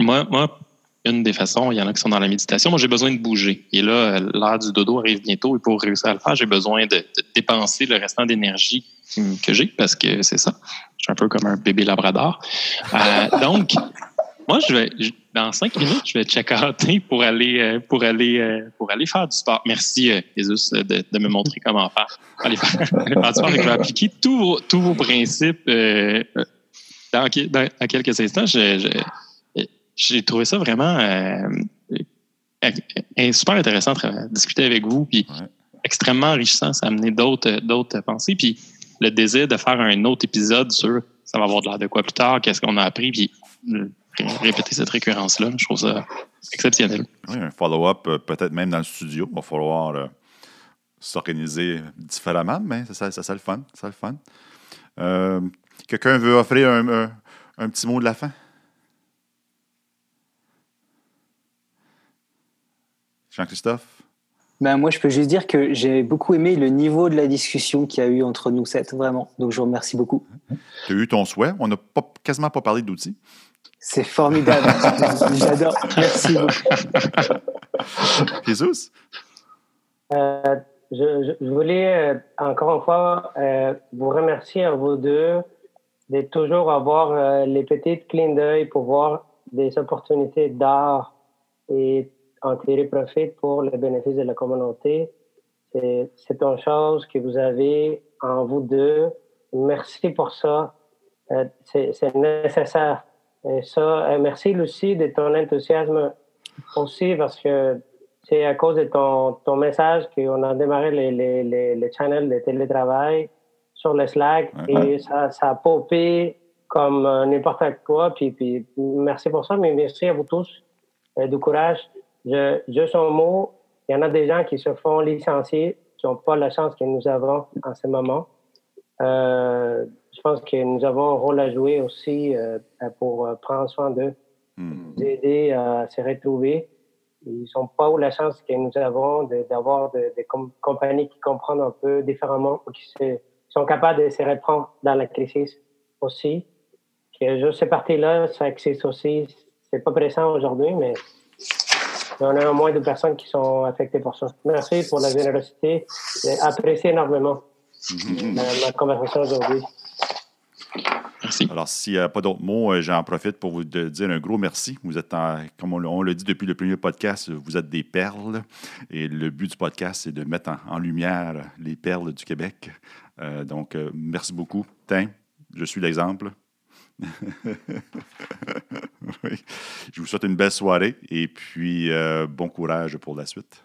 Moi, une des façons, il y en a qui sont dans la méditation, moi j'ai besoin de bouger. Et là, l'heure du dodo arrive bientôt et pour réussir à le faire, j'ai besoin de, de dépenser le restant d'énergie que j'ai parce que c'est ça. Je suis un peu comme un bébé labrador. Donc, moi, je vais, je- dans cinq minutes, je vais check-outer pour aller, euh, pour aller, euh, pour aller faire du sport. Merci, euh, Jesus, euh, de, de me montrer comment faire. Aller faire, du sport. Et je vais appliquer tous vos, tous vos principes euh, dans, qui- dans- dans quelques instants. J'ai trouvé ça vraiment euh, super intéressant de discuter avec vous. Puis Ouais. extrêmement enrichissant. Ça a amené d'autres, d'autres pensées. Puis le désir de faire un autre épisode sur ça va avoir de l'air de quoi plus tard, qu'est-ce qu'on a appris, puis répéter cette récurrence-là. Je trouve ça exceptionnel. Oui, un follow-up, euh, peut-être même dans le studio. Il va falloir euh, s'organiser différemment, mais c'est ça, ça, ça le fun. Ça le fun. Euh, Quelqu'un veut offrir un, un- un petit mot de la fin? Jean-Christophe? Ben, moi, je peux juste dire que j'ai beaucoup aimé le niveau de la discussion qu'il y a eu entre nous sept, vraiment. Donc, je vous remercie beaucoup. Tu as eu ton souhait. On n'a pas, quasiment pas parlé d'outils. C'est formidable. J'adore. Merci beaucoup. Jesus? Euh, je, je- je voulais euh, encore une fois euh, vous remercier à vous deux de toujours avoir euh, les petites clins d'œil pour voir des opportunités d'art et en tirer profit pour le bénéfice de la communauté. C'est c'est une chose que vous avez en vous deux. Merci pour ça. Euh, C'est c'est nécessaire. Et ça, euh, merci Lucie de ton enthousiasme aussi parce que c'est à cause de ton, ton message qu'on a démarré les, les, les, les channels de télétravail sur le Slack et ça, ça a popé comme euh, n'importe quoi. Puis, puis merci pour ça, mais merci à vous tous euh, du courage. Je, juste un mot, il y en a des gens qui se font licencier, qui n'ont pas la chance que nous avons en ce moment. Euh, je pense que nous avons un rôle à jouer aussi euh, pour euh, prendre soin d'eux Hmm. aider à se retrouver. Ils n'ont pas eu la chance que nous avons d'avoir de- des com- compagnies qui comprennent un peu différemment ou qui se- sont capables de se reprendre dans la crise aussi. Que juste cette partie-là, ça existe aussi. C'est pas pressant aujourd'hui, mais on a au moins de personnes qui sont affectées pour ça. Merci pour la générosité. J'ai apprécié énormément la, la conversation aujourd'hui. Alors, s'il n'y a pas d'autres mots, euh, j'en profite pour vous dire un gros merci. Vous êtes, comme on, l'a dit depuis le premier podcast, vous êtes des perles. Et le but du podcast, c'est de mettre en, lumière les perles du Québec. Euh, donc, euh, merci beaucoup. Tiens, je suis l'exemple. Je vous souhaite une belle soirée et puis bon courage pour la suite.